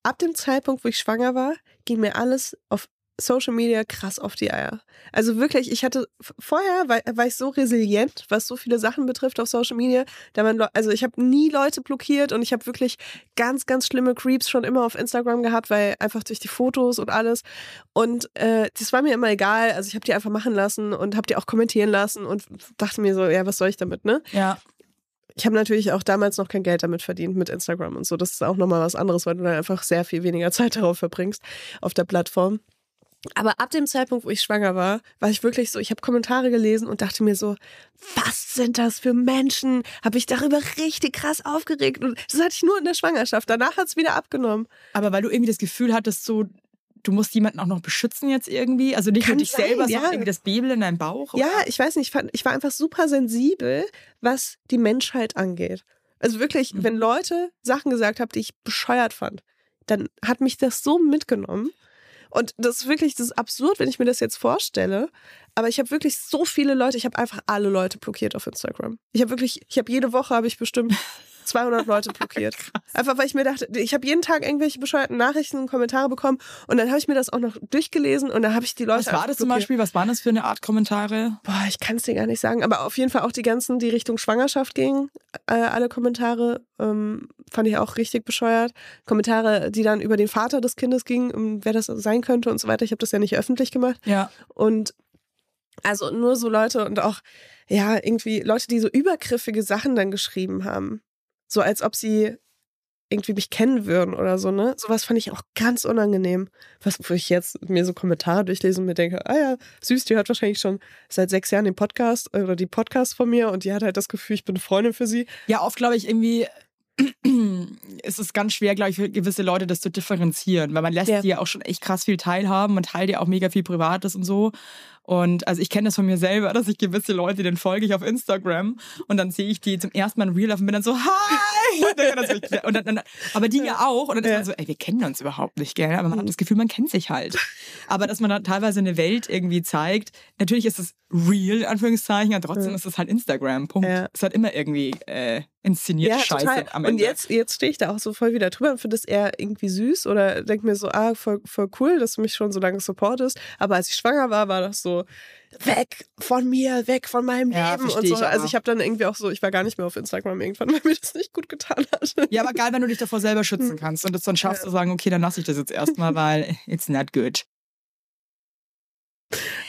ab dem Zeitpunkt, wo ich schwanger war, ging mir alles auf Social Media krass auf die Eier. Also wirklich, ich hatte vorher war, war ich so resilient, was so viele Sachen betrifft auf Social Media. Da man, also ich habe nie Leute blockiert und ich habe wirklich ganz, ganz schlimme Creeps schon immer auf Instagram gehabt, weil einfach durch die Fotos und alles. Und äh, das war mir immer egal. Also ich habe die einfach machen lassen und habe die auch kommentieren lassen und dachte mir so, ja, was soll ich damit, ne? Ja. Ich habe natürlich auch damals noch kein Geld damit verdient mit Instagram und so. Das ist auch nochmal was anderes, weil du dann einfach sehr viel weniger Zeit darauf verbringst auf der Plattform. Aber ab dem Zeitpunkt, wo ich schwanger war, war ich wirklich so, ich habe Kommentare gelesen und dachte mir so, was sind das für Menschen? Habe ich darüber richtig krass aufgeregt. Und das hatte ich nur in der Schwangerschaft. Danach hat es wieder abgenommen. Aber weil du irgendwie das Gefühl hattest, so, du musst jemanden auch noch beschützen jetzt irgendwie. Also nicht Kann nur dich sein, selber, ja. sondern irgendwie das Baby in deinem Bauch. Ja, ich weiß nicht, ich, fand, ich war einfach super sensibel, was die Menschheit angeht. Also wirklich, Mhm. wenn Leute Sachen gesagt haben, die ich bescheuert fand, dann hat mich das so mitgenommen. Und das ist wirklich, das ist absurd, wenn ich mir das jetzt vorstelle. Aber ich habe wirklich so viele Leute, ich habe einfach alle Leute blockiert auf Instagram. Ich habe wirklich, ich habe jede Woche habe ich bestimmt 200 Leute blockiert. Einfach weil ich mir dachte, ich habe jeden Tag irgendwelche bescheuerten Nachrichten und Kommentare bekommen und dann habe ich mir das auch noch durchgelesen und dann habe ich die Leute Was war das zum. Beispiel? Was waren das für eine Art Kommentare? Boah, ich kann es dir gar nicht sagen, aber auf jeden Fall auch die ganzen, die Richtung Schwangerschaft gingen, äh, alle Kommentare ähm, fand ich auch richtig bescheuert. Kommentare, die dann über den Vater des Kindes gingen, um wer das sein könnte und so weiter. Ich habe das ja nicht öffentlich gemacht. Ja. Und also nur so Leute und auch, ja, irgendwie Leute, die so übergriffige Sachen dann geschrieben haben. So als ob sie irgendwie mich kennen würden oder so, ne? Sowas fand ich auch ganz unangenehm. Was, wo ich jetzt mir so Kommentare durchlese und mir denke, ah ja, süß, die hört wahrscheinlich schon seit sechs Jahren den Podcast äh, oder die Podcasts von mir und die hat halt das Gefühl, ich bin eine Freundin für sie. Ja, oft glaube ich irgendwie ist es ganz schwer, glaube ich, für gewisse Leute das zu differenzieren, weil man lässt Ja. die ja auch schon echt krass viel teilhaben und teilt ja auch mega viel Privates und so. Und also ich kenne das von mir selber, dass ich gewisse Leute, denen folge ich auf Instagram und dann sehe ich die zum ersten Mal in Real Life und bin dann so, hi! Und dann, dann, dann, aber die ja auch. Und dann ist man so, ey, wir kennen uns überhaupt nicht, gell? Aber man hat das Gefühl, man kennt sich halt. Aber dass man da teilweise eine Welt irgendwie zeigt, natürlich ist es real, in Anführungszeichen, aber trotzdem ist es halt Instagram. Punkt. Ja. Es hat immer irgendwie äh, inszeniert Scheiße am Und Ende. jetzt, jetzt stehe ich da auch so voll wieder drüber und finde es eher irgendwie süß oder denke mir so, ah, voll, voll cool, dass du mich schon so lange supportest. Aber als ich schwanger war, war das so, weg von mir, weg von meinem Ja, Leben und so. ich also ich habe dann irgendwie auch so, ich war gar nicht mehr auf Instagram irgendwann, weil mir das nicht gut getan hat. Ja, aber geil, wenn du dich davor selber schützen kannst und es dann schaffst Ja. zu sagen, okay, dann lasse ich das jetzt erstmal, weil it's not good.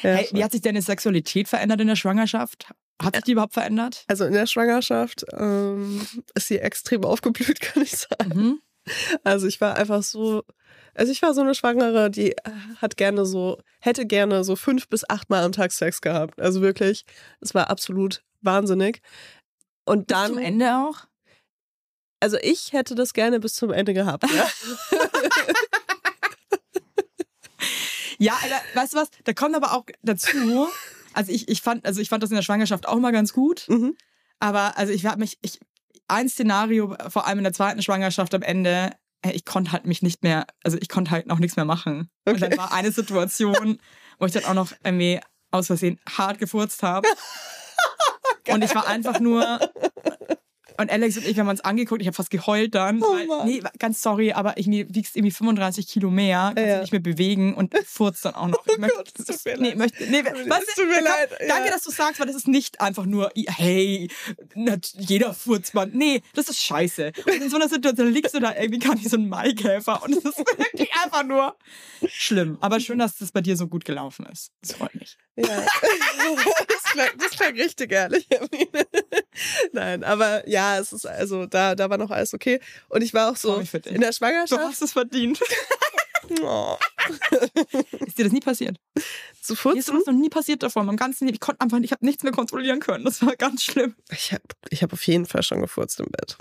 Ja, Hey, wie hat sich deine Sexualität verändert in der Schwangerschaft? Hat sich die überhaupt verändert? also in der Schwangerschaft ähm, ist sie extrem aufgeblüht, kann ich sagen. Mhm. Also ich war einfach so, also ich war so eine Schwangere, die äh, hat gerne so, hätte gerne so fünf bis acht Mal am Tag Sex gehabt. Also wirklich, es war absolut wahnsinnig. Und Bis dann, zum Ende auch? also ich hätte das gerne bis zum Ende gehabt. Ja. Ja, Alter, weißt du was? Da kommt aber auch dazu. Also ich, ich fand, also ich fand das in der Schwangerschaft auch mal ganz gut. mhm. Aber also ich habe mich, ich, ein Szenario, vor allem in der zweiten Schwangerschaft am Ende, ey, ich konnte halt mich nicht mehr, also ich konnte halt noch nichts mehr machen. Und Okay. dann war eine Situation, wo ich dann auch noch irgendwie aus Versehen hart gefurzt habe. und ich war einfach nur. Und Alex und ich, wir haben uns angeguckt, ich habe fast geheult dann. Oh weil, nee, ganz sorry, aber ich nee, wiegst irgendwie 35 Kilo mehr, kannst Ja. dich nicht mehr bewegen und furzt dann auch noch. Ich möchte, Gott, es tut mir nee, leid. möchte, nee, weißt du, tut mir leid, ja. Danke, dass du sagst, weil das ist nicht einfach nur, hey, jeder furzt man. Nee, das ist scheiße. Und in so einer Situation liegst du da irgendwie gar nicht so ein Maikäfer und es ist wirklich einfach nur schlimm. Aber schön, dass das bei dir so gut gelaufen ist. Das freut mich. Ja. das, klang, das klang richtig ehrlich. Hermine. Nein, aber ja, es ist also, da, da war noch alles okay. Und ich war auch so in der Du Schwangerschaft. hast es verdient. Oh, Ist dir das nie passiert? zu Mir ist sowas noch nie passiert davon. Im ganzen Leben. Ich konnte einfach, ich habe nichts mehr kontrollieren können. Das war ganz schlimm. Ich habe ich hab auf jeden Fall schon gefurzt im Bett.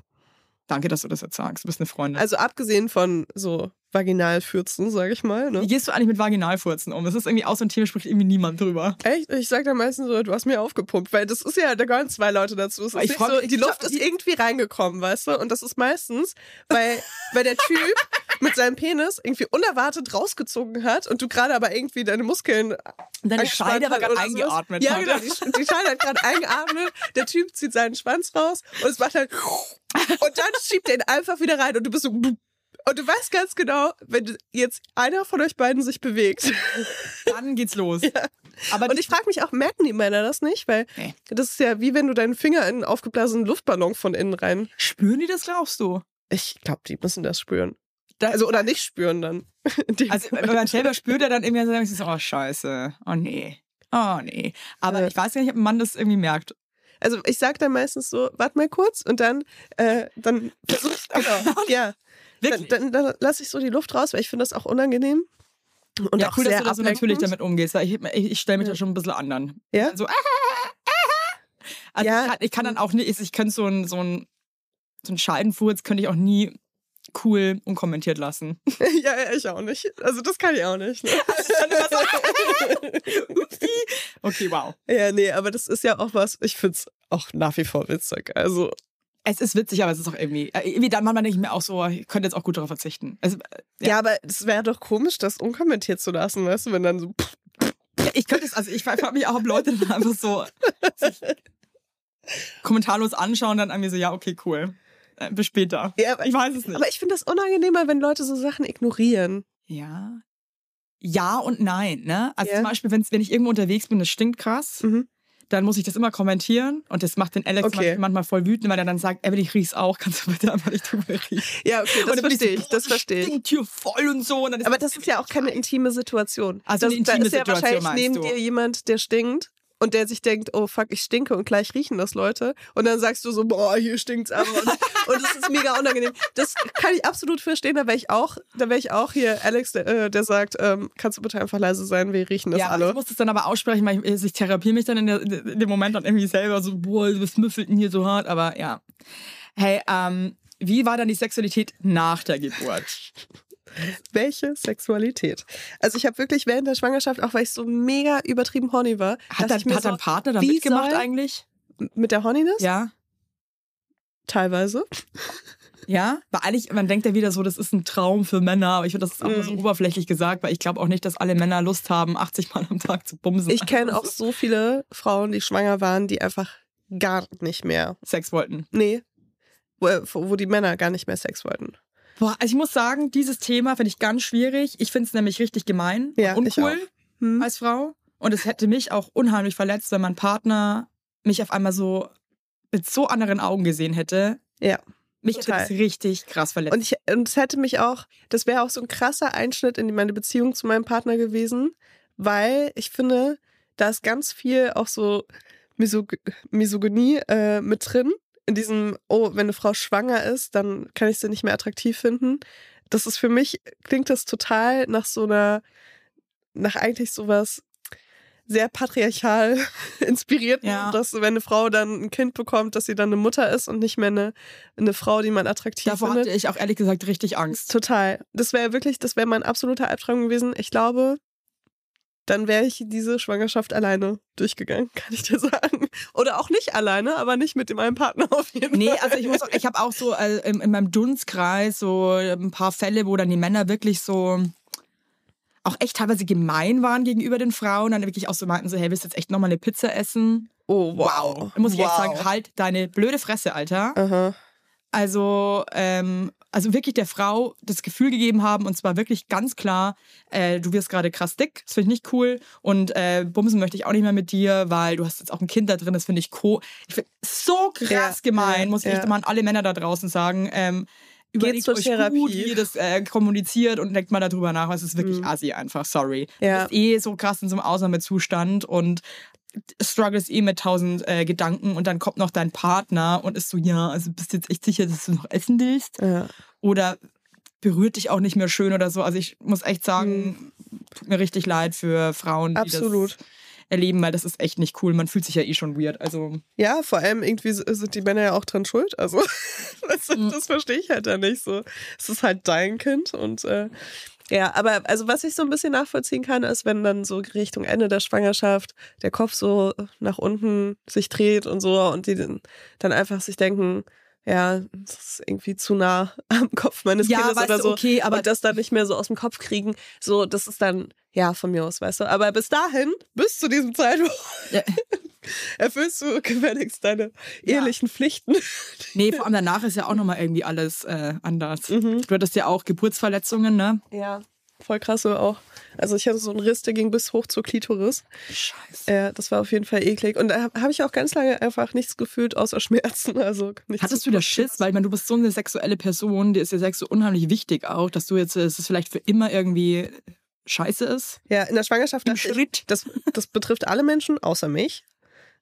Danke, dass du das jetzt sagst. Du bist eine Freundin. Also abgesehen von so Vaginalfürzen, sag ich mal. Wie Ne? gehst du eigentlich mit Vaginalfurzen um? Das ist irgendwie auch so ein Thema, spricht irgendwie niemand drüber. Echt? Ich sag dann meistens so, du hast mir aufgepumpt, weil das ist ja, da gehören zwei Leute dazu. Es ist Ich so, mich- die Luft ist irgendwie reingekommen, weißt du? Und das ist meistens, weil, weil der Typ mit seinem Penis irgendwie unerwartet rausgezogen hat und du gerade aber irgendwie deine Muskeln Deine Scheide hat gerade eingeatmet Ja, genau. Die, die Scheide hat gerade eingeatmet. Der Typ zieht seinen Schwanz raus und es macht halt. Und dann schiebt er ihn einfach wieder rein und du bist so. Und du weißt ganz genau, wenn jetzt einer von euch beiden sich bewegt. Dann geht's los. Aber Und ich frage mich auch, merken die Männer das nicht? Weil Nee. das ist ja wie wenn du deinen Finger in einen aufgeblasenen Luftballon von innen rein. spüren die das, glaubst du? Ich glaube, die müssen das spüren. Da, Also, oder nicht spüren dann. Also, wenn man selber spürt, er dann irgendwie so, oh, scheiße. Oh, nee. Oh, nee. Aber Ja. ich weiß gar nicht, ob ein Mann das irgendwie merkt. Also ich sag dann meistens so, warte mal kurz und dann, äh, dann versuch ich, genau, ja, dann, Wirklich? dann, dann lasse ich so die Luft raus, weil ich finde das auch unangenehm. Und ja, auch cool, dass sehr du da so natürlich damit umgehst. Ich, ich, ich stelle mich Ja. da schon ein bisschen anderen. Ja? So, ah, ah, ah. Also Ja. ich, kann, ich kann dann auch nicht, ich könnte so ein, so ein, so ein Scheidenfurz könnte ich auch nie cool unkommentiert lassen. ja, ja, ich auch nicht. Also das kann ich auch nicht. Ne? Upsi. Okay, wow. ja, nee, aber das ist ja auch was, ich find's auch nach wie vor witzig. Also, Es ist witzig, aber es ist auch irgendwie, äh, irgendwie dann manchmal denke ich mir auch so, ich könnte jetzt auch gut darauf verzichten. Also, äh, ja, aber es wäre doch komisch, das unkommentiert zu lassen, weißt du, wenn dann so, Ja, ich könnte es, also ich frage mich auch, ob Leute dann einfach so kommentarlos anschauen, dann an mir so, ja, okay, cool. Äh, bis später. ja, aber, Ich weiß es nicht. aber ich finde das unangenehmer, wenn Leute so Sachen ignorieren. ja. Ja und nein, ne? Also Ja. zum Beispiel, wenn ich irgendwo unterwegs bin, das stinkt krass, Mhm. Dann muss ich das immer kommentieren und das macht den Alex Okay. manchmal voll wütend, weil er dann sagt, Evelyn, ich riech's auch, kannst du bitte einfach nicht drüber riechen. Ja, okay, das verstehe ich, das verstehe ich. Hier voll und so. Und Aber das ist ja auch keine intime Situation. Also das, eine da intime ist ja Situation, wahrscheinlich meinst neben du? dir jemand, der stinkt und der sich denkt, oh fuck, ich stinke und gleich riechen das Leute. Und dann sagst du so, boah, hier stinkt's aber. Und, und es ist mega unangenehm. Das kann ich absolut verstehen. Da wäre ich auch, da wäre ich auch hier Alex, der, äh, der sagt, ähm, kannst du bitte einfach leise sein, wir riechen das ja, alle. ich muss das dann aber aussprechen, weil ich, ich therapiere mich dann in, der, in dem Moment dann irgendwie selber so, boah, was müffelt denn hier so hart, aber ja. Hey, ähm, wie war dann die Sexualität nach der Geburt? Welche Sexualität? Also ich habe wirklich während der Schwangerschaft, auch weil ich so mega übertrieben horny war, Hat, mir hat so, dein Partner da mitgemacht eigentlich? mit der Horniness? Ja. Teilweise. Ja, weil eigentlich, man denkt ja wieder so, das ist ein Traum für Männer, aber ich finde, das ist auch nur so oberflächlich gesagt, weil ich glaube auch nicht, dass alle Männer Lust haben, 80 Mal am Tag zu bumsen. Ich kenne auch so viele Frauen, die schwanger waren, die einfach gar nicht mehr Sex wollten. Nee. Wo, wo die Männer gar nicht mehr Sex wollten. Boah, also ich muss sagen, dieses Thema finde ich ganz schwierig. Ich finde es nämlich richtig gemein Ja, und uncool Hm? als Frau. Und es hätte mich auch unheimlich verletzt, wenn mein Partner mich auf einmal so mit so anderen Augen gesehen hätte. Ja. Mich Total. hätte das richtig krass verletzt. Und, ich, und es hätte mich auch, das wäre auch so ein krasser Einschnitt in meine Beziehung zu meinem Partner gewesen, weil ich finde, da ist ganz viel auch so Misog Misogynie äh, mit drin. In diesem, oh, wenn eine Frau schwanger ist, dann kann ich sie nicht mehr attraktiv finden. Das ist für mich, klingt das total nach so einer, nach eigentlich sowas sehr patriarchal inspiriert, Ja. dass wenn eine Frau dann ein Kind bekommt, dass sie dann eine Mutter ist und nicht mehr eine, eine Frau, die man attraktiv Davor findet. hatte ich auch ehrlich gesagt richtig Angst. Total. Das wäre wirklich, das wäre mein absoluter Albtraum gewesen. Ich glaube, dann wäre ich diese Schwangerschaft alleine durchgegangen, kann ich dir sagen. Oder auch nicht alleine, aber nicht mit dem einen Partner auf jeden Nee, Fall. also ich muss auch, ich habe auch so äh, in, in meinem Dunstkreis so ein paar Fälle, wo dann die Männer wirklich so auch echt teilweise gemein waren gegenüber den Frauen, dann wirklich auch so meinten so, hey, willst du jetzt echt nochmal eine Pizza essen? Oh, wow. Da muss ich echt wow. sagen, halt deine blöde Fresse, Alter. Aha. Also, ähm, also wirklich der Frau das Gefühl gegeben haben, und zwar wirklich ganz klar, äh, du wirst gerade krass dick, das finde ich nicht cool. Und äh, bumsen möchte ich auch nicht mehr mit dir, weil du hast jetzt auch ein Kind da drin, das finde ich co. Ich find, so krass Ja, gemein, ja, muss ich ja. echt mal an alle Männer da draußen sagen. Ähm, überlegt zur euch Therapie. gut, wie ihr das äh, kommuniziert und denkt mal darüber nach, es ist wirklich Mhm. assi einfach, sorry. Ja. Du bist eh so krass in so einem Ausnahmezustand und struggles eh mit tausend äh, Gedanken und dann kommt noch dein Partner und ist so, ja, also bist du jetzt echt sicher, dass du noch essen willst? Ja. Oder berührt dich auch nicht mehr schön oder so. Also ich muss echt sagen, tut mir richtig leid für Frauen, die Mhm. Absolut. das erleben, weil das ist echt nicht cool. Man fühlt sich ja eh schon weird. Also ja, vor allem irgendwie sind die Männer ja auch dran schuld. Also, du, Mhm. das verstehe ich halt da nicht so. Es ist halt dein Kind und äh, ja, aber also was ich so ein bisschen nachvollziehen kann, ist, wenn dann so Richtung Ende der Schwangerschaft der Kopf so nach unten sich dreht und so und die dann einfach sich denken, ja, das ist irgendwie zu nah am Kopf meines Ja, Kindes oder so. okay, aber- und das dann nicht mehr so aus dem Kopf kriegen. So, das ist dann, ja, von mir aus, weißt du. Aber bis dahin, bis zu diesem Zeitpunkt, Ja. erfüllst du gefälligst deine Ja. ehelichen Pflichten. Nee, vor allem danach ist ja auch nochmal irgendwie alles äh, anders. Mhm. Du hattest ja auch Geburtsverletzungen, ne? Ja, voll krass auch. Also ich hatte so einen Riss, der ging bis hoch zur Klitoris. Scheiße. Ja, das war auf jeden Fall eklig. Und da habe ich auch ganz lange einfach nichts gefühlt außer Schmerzen. Also Hattest du da Schiss? Weil ich meine, du bist so eine sexuelle Person, dir ist ja Sex so unheimlich wichtig auch, dass du jetzt, äh, dass es vielleicht für immer irgendwie scheiße ist. Ja, in der Schwangerschaft Im dachte ich, Schritt. das, das betrifft alle Menschen außer mich.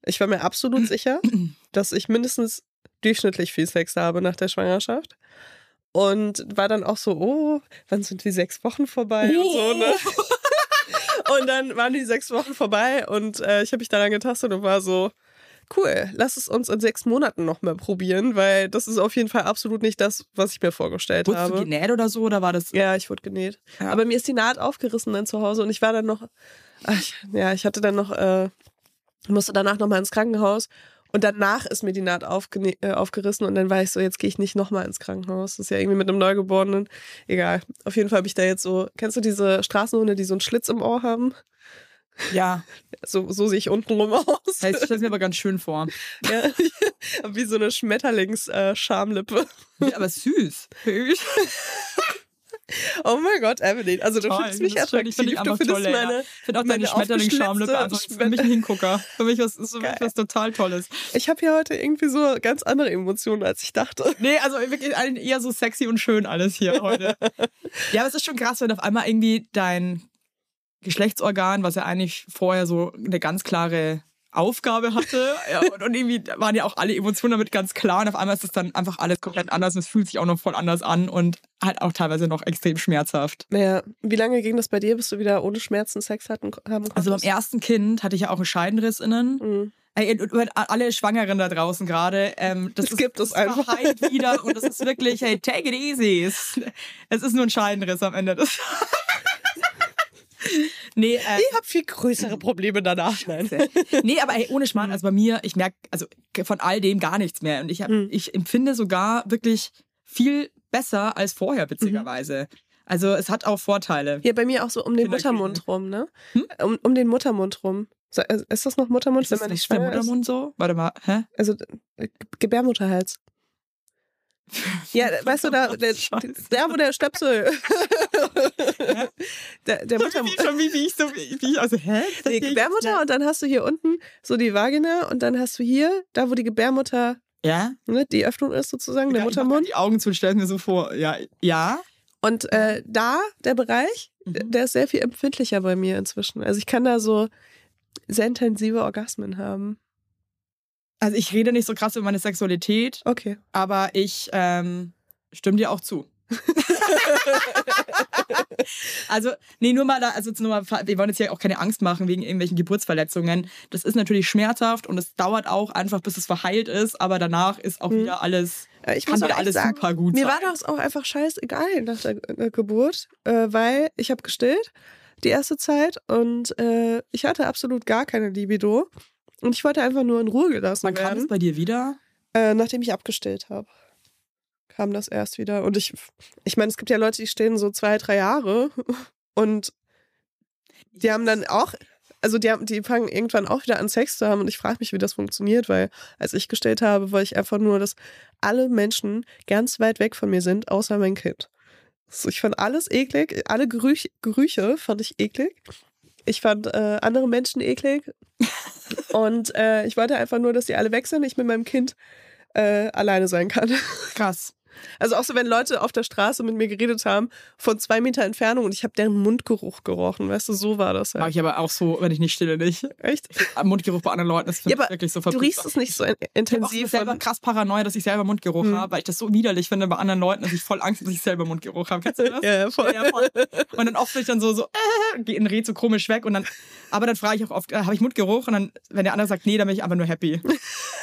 Ich war mir absolut sicher, dass ich mindestens durchschnittlich viel Sex habe nach der Schwangerschaft. Und war dann auch so, oh, wann sind die sechs Wochen vorbei und so, ne? Und dann waren die sechs Wochen vorbei und äh, ich habe mich daran getastet und war so, cool, lass es uns in sechs Monaten nochmal probieren, weil das ist auf jeden Fall absolut nicht das, was ich mir vorgestellt Wurdest du habe. genäht oder so? Oder war das. Ja, ich wurde genäht. Ja. Aber mir ist die Naht aufgerissen dann zu Hause und ich war dann noch, ach, ja, ich hatte dann noch, äh, musste danach nochmal ins Krankenhaus und danach ist mir die Naht äh, aufgerissen und dann war ich so, jetzt gehe ich nicht nochmal ins Krankenhaus. Das ist ja irgendwie mit einem Neugeborenen. Egal. Auf jeden Fall habe ich da jetzt so, kennst du diese Straßenhunde, die so einen Schlitz im Ohr haben? Ja, So, so sehe ich untenrum aus. das heißt, ich stelle mir aber ganz schön vor. ja, wie so eine Schmetterlings-Schamlippe. Ja, aber süß. Oh mein Gott, Evelyn. Also du Toll, findest mich ist schön. attraktiv. Ich finde findest toll, ja. meine, Ich finde auch deine Schmetterlingsschamlippe aufgeschlitzte einfach für mich ein Hingucker. Für mich was, ist für mich was total Tolles. Ich habe hier heute irgendwie so ganz andere Emotionen, als ich dachte. Nee, also wirklich eher so sexy und schön alles hier heute. ja, aber es ist schon krass, wenn auf einmal irgendwie dein Geschlechtsorgan, was ja eigentlich vorher so eine ganz klare Aufgabe hatte, ja, und, und irgendwie waren ja auch alle Emotionen damit ganz klar und auf einmal ist es dann einfach alles komplett anders und es fühlt sich auch noch voll anders an und halt auch teilweise noch extrem schmerzhaft. Naja, wie lange ging das bei dir, bis du wieder ohne Schmerzen Sex hatten, haben konntest? Also beim ersten Kind hatte ich ja auch einen Scheidenriss innen. Mhm. Ey, alle Schwangeren da draußen gerade, ähm, das ist, gibt es das einfach. wieder und das ist wirklich, hey, take it easy. Es, es ist nur ein Scheidenriss am Ende. des nee, äh, Ich habe viel größere Probleme danach. Nein. nee, aber ey, ohne Schmarrn, also bei mir, ich merke also von all dem gar nichts mehr. Und ich, hab, Mhm. ich empfinde sogar wirklich viel besser als vorher, witzigerweise. Also es hat auch Vorteile. Hier bei mir auch so um den. Muttermund rum, ne? Hm? Um, um den Muttermund rum. So, äh, Ist das noch Muttermund, Ist das nicht der schwanger ist? Muttermund so? Warte mal, hä? Also äh, Gebärmutterhals. Ja, weißt du, da, der, da wo der Stöpsel. der, der Muttermund. Wie, wie, wie ich so, wie ich, also, hä? Das Die Gebärmutter und dann hast du hier unten so die Vagina und dann hast du hier, da wo die Gebärmutter, Ja? ne, die Öffnung ist sozusagen, der Ja, ich mach Muttermund. Die Augen zu und stell mir so vor. Ja, ja. Und äh, da, der Bereich, Mhm. der ist sehr viel empfindlicher bei mir inzwischen. Also ich kann da so sehr intensive Orgasmen haben. Also ich rede nicht so krass über meine Sexualität, Okay. aber ich ähm, stimme dir auch zu. also, nee, nur mal da, also nur mal, wir wollen jetzt hier auch keine Angst machen wegen irgendwelchen Geburtsverletzungen. Das ist natürlich schmerzhaft und es dauert auch einfach, bis es verheilt ist, aber danach ist auch Mhm. wieder alles, Äh, Ich kann wieder alles sagen, super gut mir sein. war das auch einfach scheißegal nach der äh, Geburt, äh, weil ich habe gestillt die erste Zeit und äh, ich hatte absolut gar keine Libido. Und ich wollte einfach nur in Ruhe gelassen kann werden. es bei dir wieder. Äh, nachdem ich abgestillt habe, kam das erst wieder. Und ich, ich meine, es gibt ja Leute, die stillen so zwei, drei Jahre und die haben dann auch, also die, haben, die fangen irgendwann auch wieder an Sex zu haben und ich frage mich, wie das funktioniert, weil als ich gestillt habe, wollte ich einfach nur, dass alle Menschen ganz weit weg von mir sind, außer mein Kind. So, ich fand alles eklig, alle Gerüche, Gerüche fand ich eklig. Ich fand äh, andere Menschen eklig. Und äh, ich wollte einfach nur, dass die alle weg sind, ich mit meinem Kind äh, alleine sein kann. Krass. Also auch so, wenn Leute auf der Straße mit mir geredet haben, von zwei Meter Entfernung und ich habe deren Mundgeruch gerochen, weißt du, so war das halt. ich aber auch so, wenn ich nicht stille, nicht. Echt? Mundgeruch bei anderen Leuten ist Ja, wirklich so Du verrückt. riechst es nicht so in- Ich bin intensiv. selber krass paranoid, dass ich selber Mundgeruch Hm. habe, weil ich das so widerlich finde bei anderen Leuten, dass ich voll Angst, dass ich selber Mundgeruch habe. Kennst du das? Ja, voll. Ja, voll. Und dann oft bin ich dann so, so, äh, in Red so komisch weg und dann, aber dann frage ich auch oft, äh, habe ich Mundgeruch? Und dann, wenn der andere sagt, nee, dann bin ich einfach nur happy.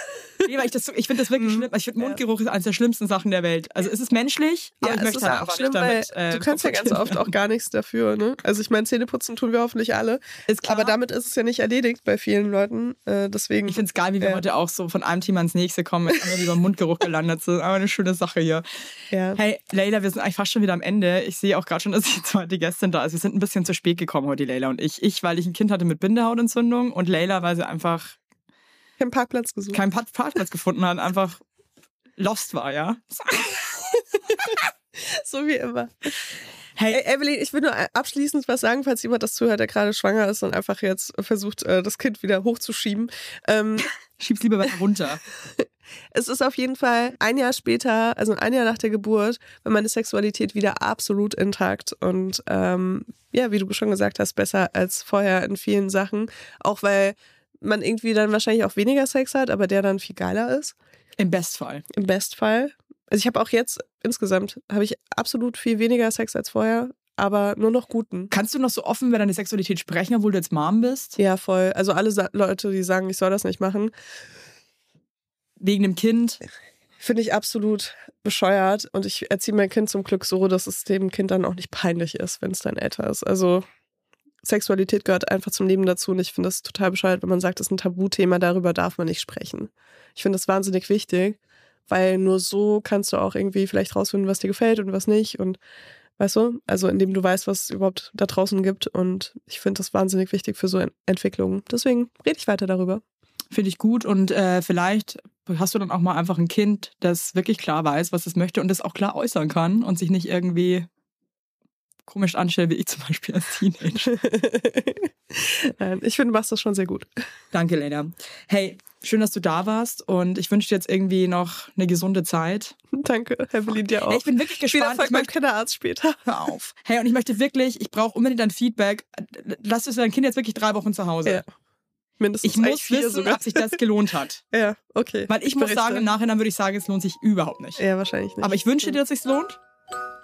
Nee, weil ich, das ich finde das wirklich schlimm. Ich finde, Mundgeruch ist eines der schlimmsten Sachen der Welt. Also es ist menschlich, aber ich es möchte ist halt auch schlimm, nicht damit, weil äh, du kannst ja ganz oft auch gar nichts dafür. Ne? Also ich meine, Zähneputzen tun wir hoffentlich alle. Aber damit ist es ja nicht erledigt bei vielen Leuten. Äh, deswegen. Ich finde es geil, wie wir Ja. heute auch so von einem Thema ins nächste kommen, jetzt wir über Mundgeruch gelandet. Das ist aber eine schöne Sache hier. ja. Hey, Leila, wir sind eigentlich fast schon wieder am Ende. Ich sehe auch gerade schon, dass die zweite Gästin da ist. Wir sind ein bisschen zu spät gekommen heute, Leila und ich. Ich, weil ich ein Kind hatte mit Bindehautentzündung und Leila, weil sie einfach keinen Parkplatz gesucht. keinen Park- Parkplatz gefunden hat, einfach lost war, ja. so wie immer. Hey, Ey, Evelyn, ich will nur abschließend was sagen, falls jemand das zuhört, der gerade schwanger ist und einfach jetzt versucht, äh, das Kind wieder hochzuschieben. Ähm, schieb's lieber weiter runter. es ist auf jeden Fall ein Jahr später, also ein Jahr nach der Geburt, war meine Sexualität wieder absolut intakt und ähm, ja, wie du schon gesagt hast, besser als vorher in vielen Sachen. Auch weil man irgendwie dann wahrscheinlich auch weniger Sex hat, aber der dann viel geiler ist. Im Bestfall. Im Bestfall. Also ich habe auch jetzt insgesamt habe ich absolut viel weniger Sex als vorher, aber nur noch guten. Kannst du noch so offen über deine Sexualität sprechen, obwohl du jetzt Mom bist? Ja, voll. Also alle Sa Leute, die sagen, ich soll das nicht machen, Wegen dem Kind? finde ich absolut bescheuert. Und ich erziehe mein Kind zum Glück so, dass es dem Kind dann auch nicht peinlich ist, wenn es dann älter ist. Also Sexualität gehört einfach zum Leben dazu. Und ich finde das total bescheuert, wenn man sagt, das ist ein Tabuthema, darüber darf man nicht sprechen. Ich finde das wahnsinnig wichtig, weil nur so kannst du auch irgendwie vielleicht rausfinden, was dir gefällt und was nicht. Und weißt du, also indem du weißt, was es überhaupt da draußen gibt. Und ich finde das wahnsinnig wichtig für so Ent Entwicklungen. Deswegen rede ich weiter darüber. Finde ich gut und äh, vielleicht hast du dann auch mal einfach ein Kind, das wirklich klar weiß, was es möchte und das auch klar äußern kann und sich nicht irgendwie komisch anstellt, wie ich zum Beispiel als Teenager. Ich finde, du machst das schon sehr gut. Danke, Lena. Hey, schön, dass du da warst und ich wünsche dir jetzt irgendwie noch eine gesunde Zeit. Danke, Evelyn, dir auch. Hey, ich bin wirklich Viel gespannt. Erfolg Ich möchte, Kinderarzt später. hör auf. Hey, und ich möchte wirklich, ich brauche unbedingt dein Feedback. Lass es dein Kind jetzt wirklich drei Wochen zu Hause. Ja. Mindestens Ich muss wissen, sogar. ob sich das gelohnt hat. Ja, okay. Weil ich, muss berichte. sagen, im Nachhinein würde ich sagen, es lohnt sich überhaupt nicht. Ja, wahrscheinlich nicht. Aber ich wünsche dir, dass es sich lohnt.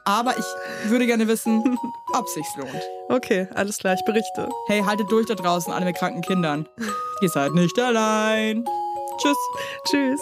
Aber ich würde gerne wissen, ob es sich lohnt. Okay, alles klar, ich berichte. Hey, haltet durch da draußen, alle mit kranken Kindern. Ihr seid nicht allein. Tschüss. Tschüss.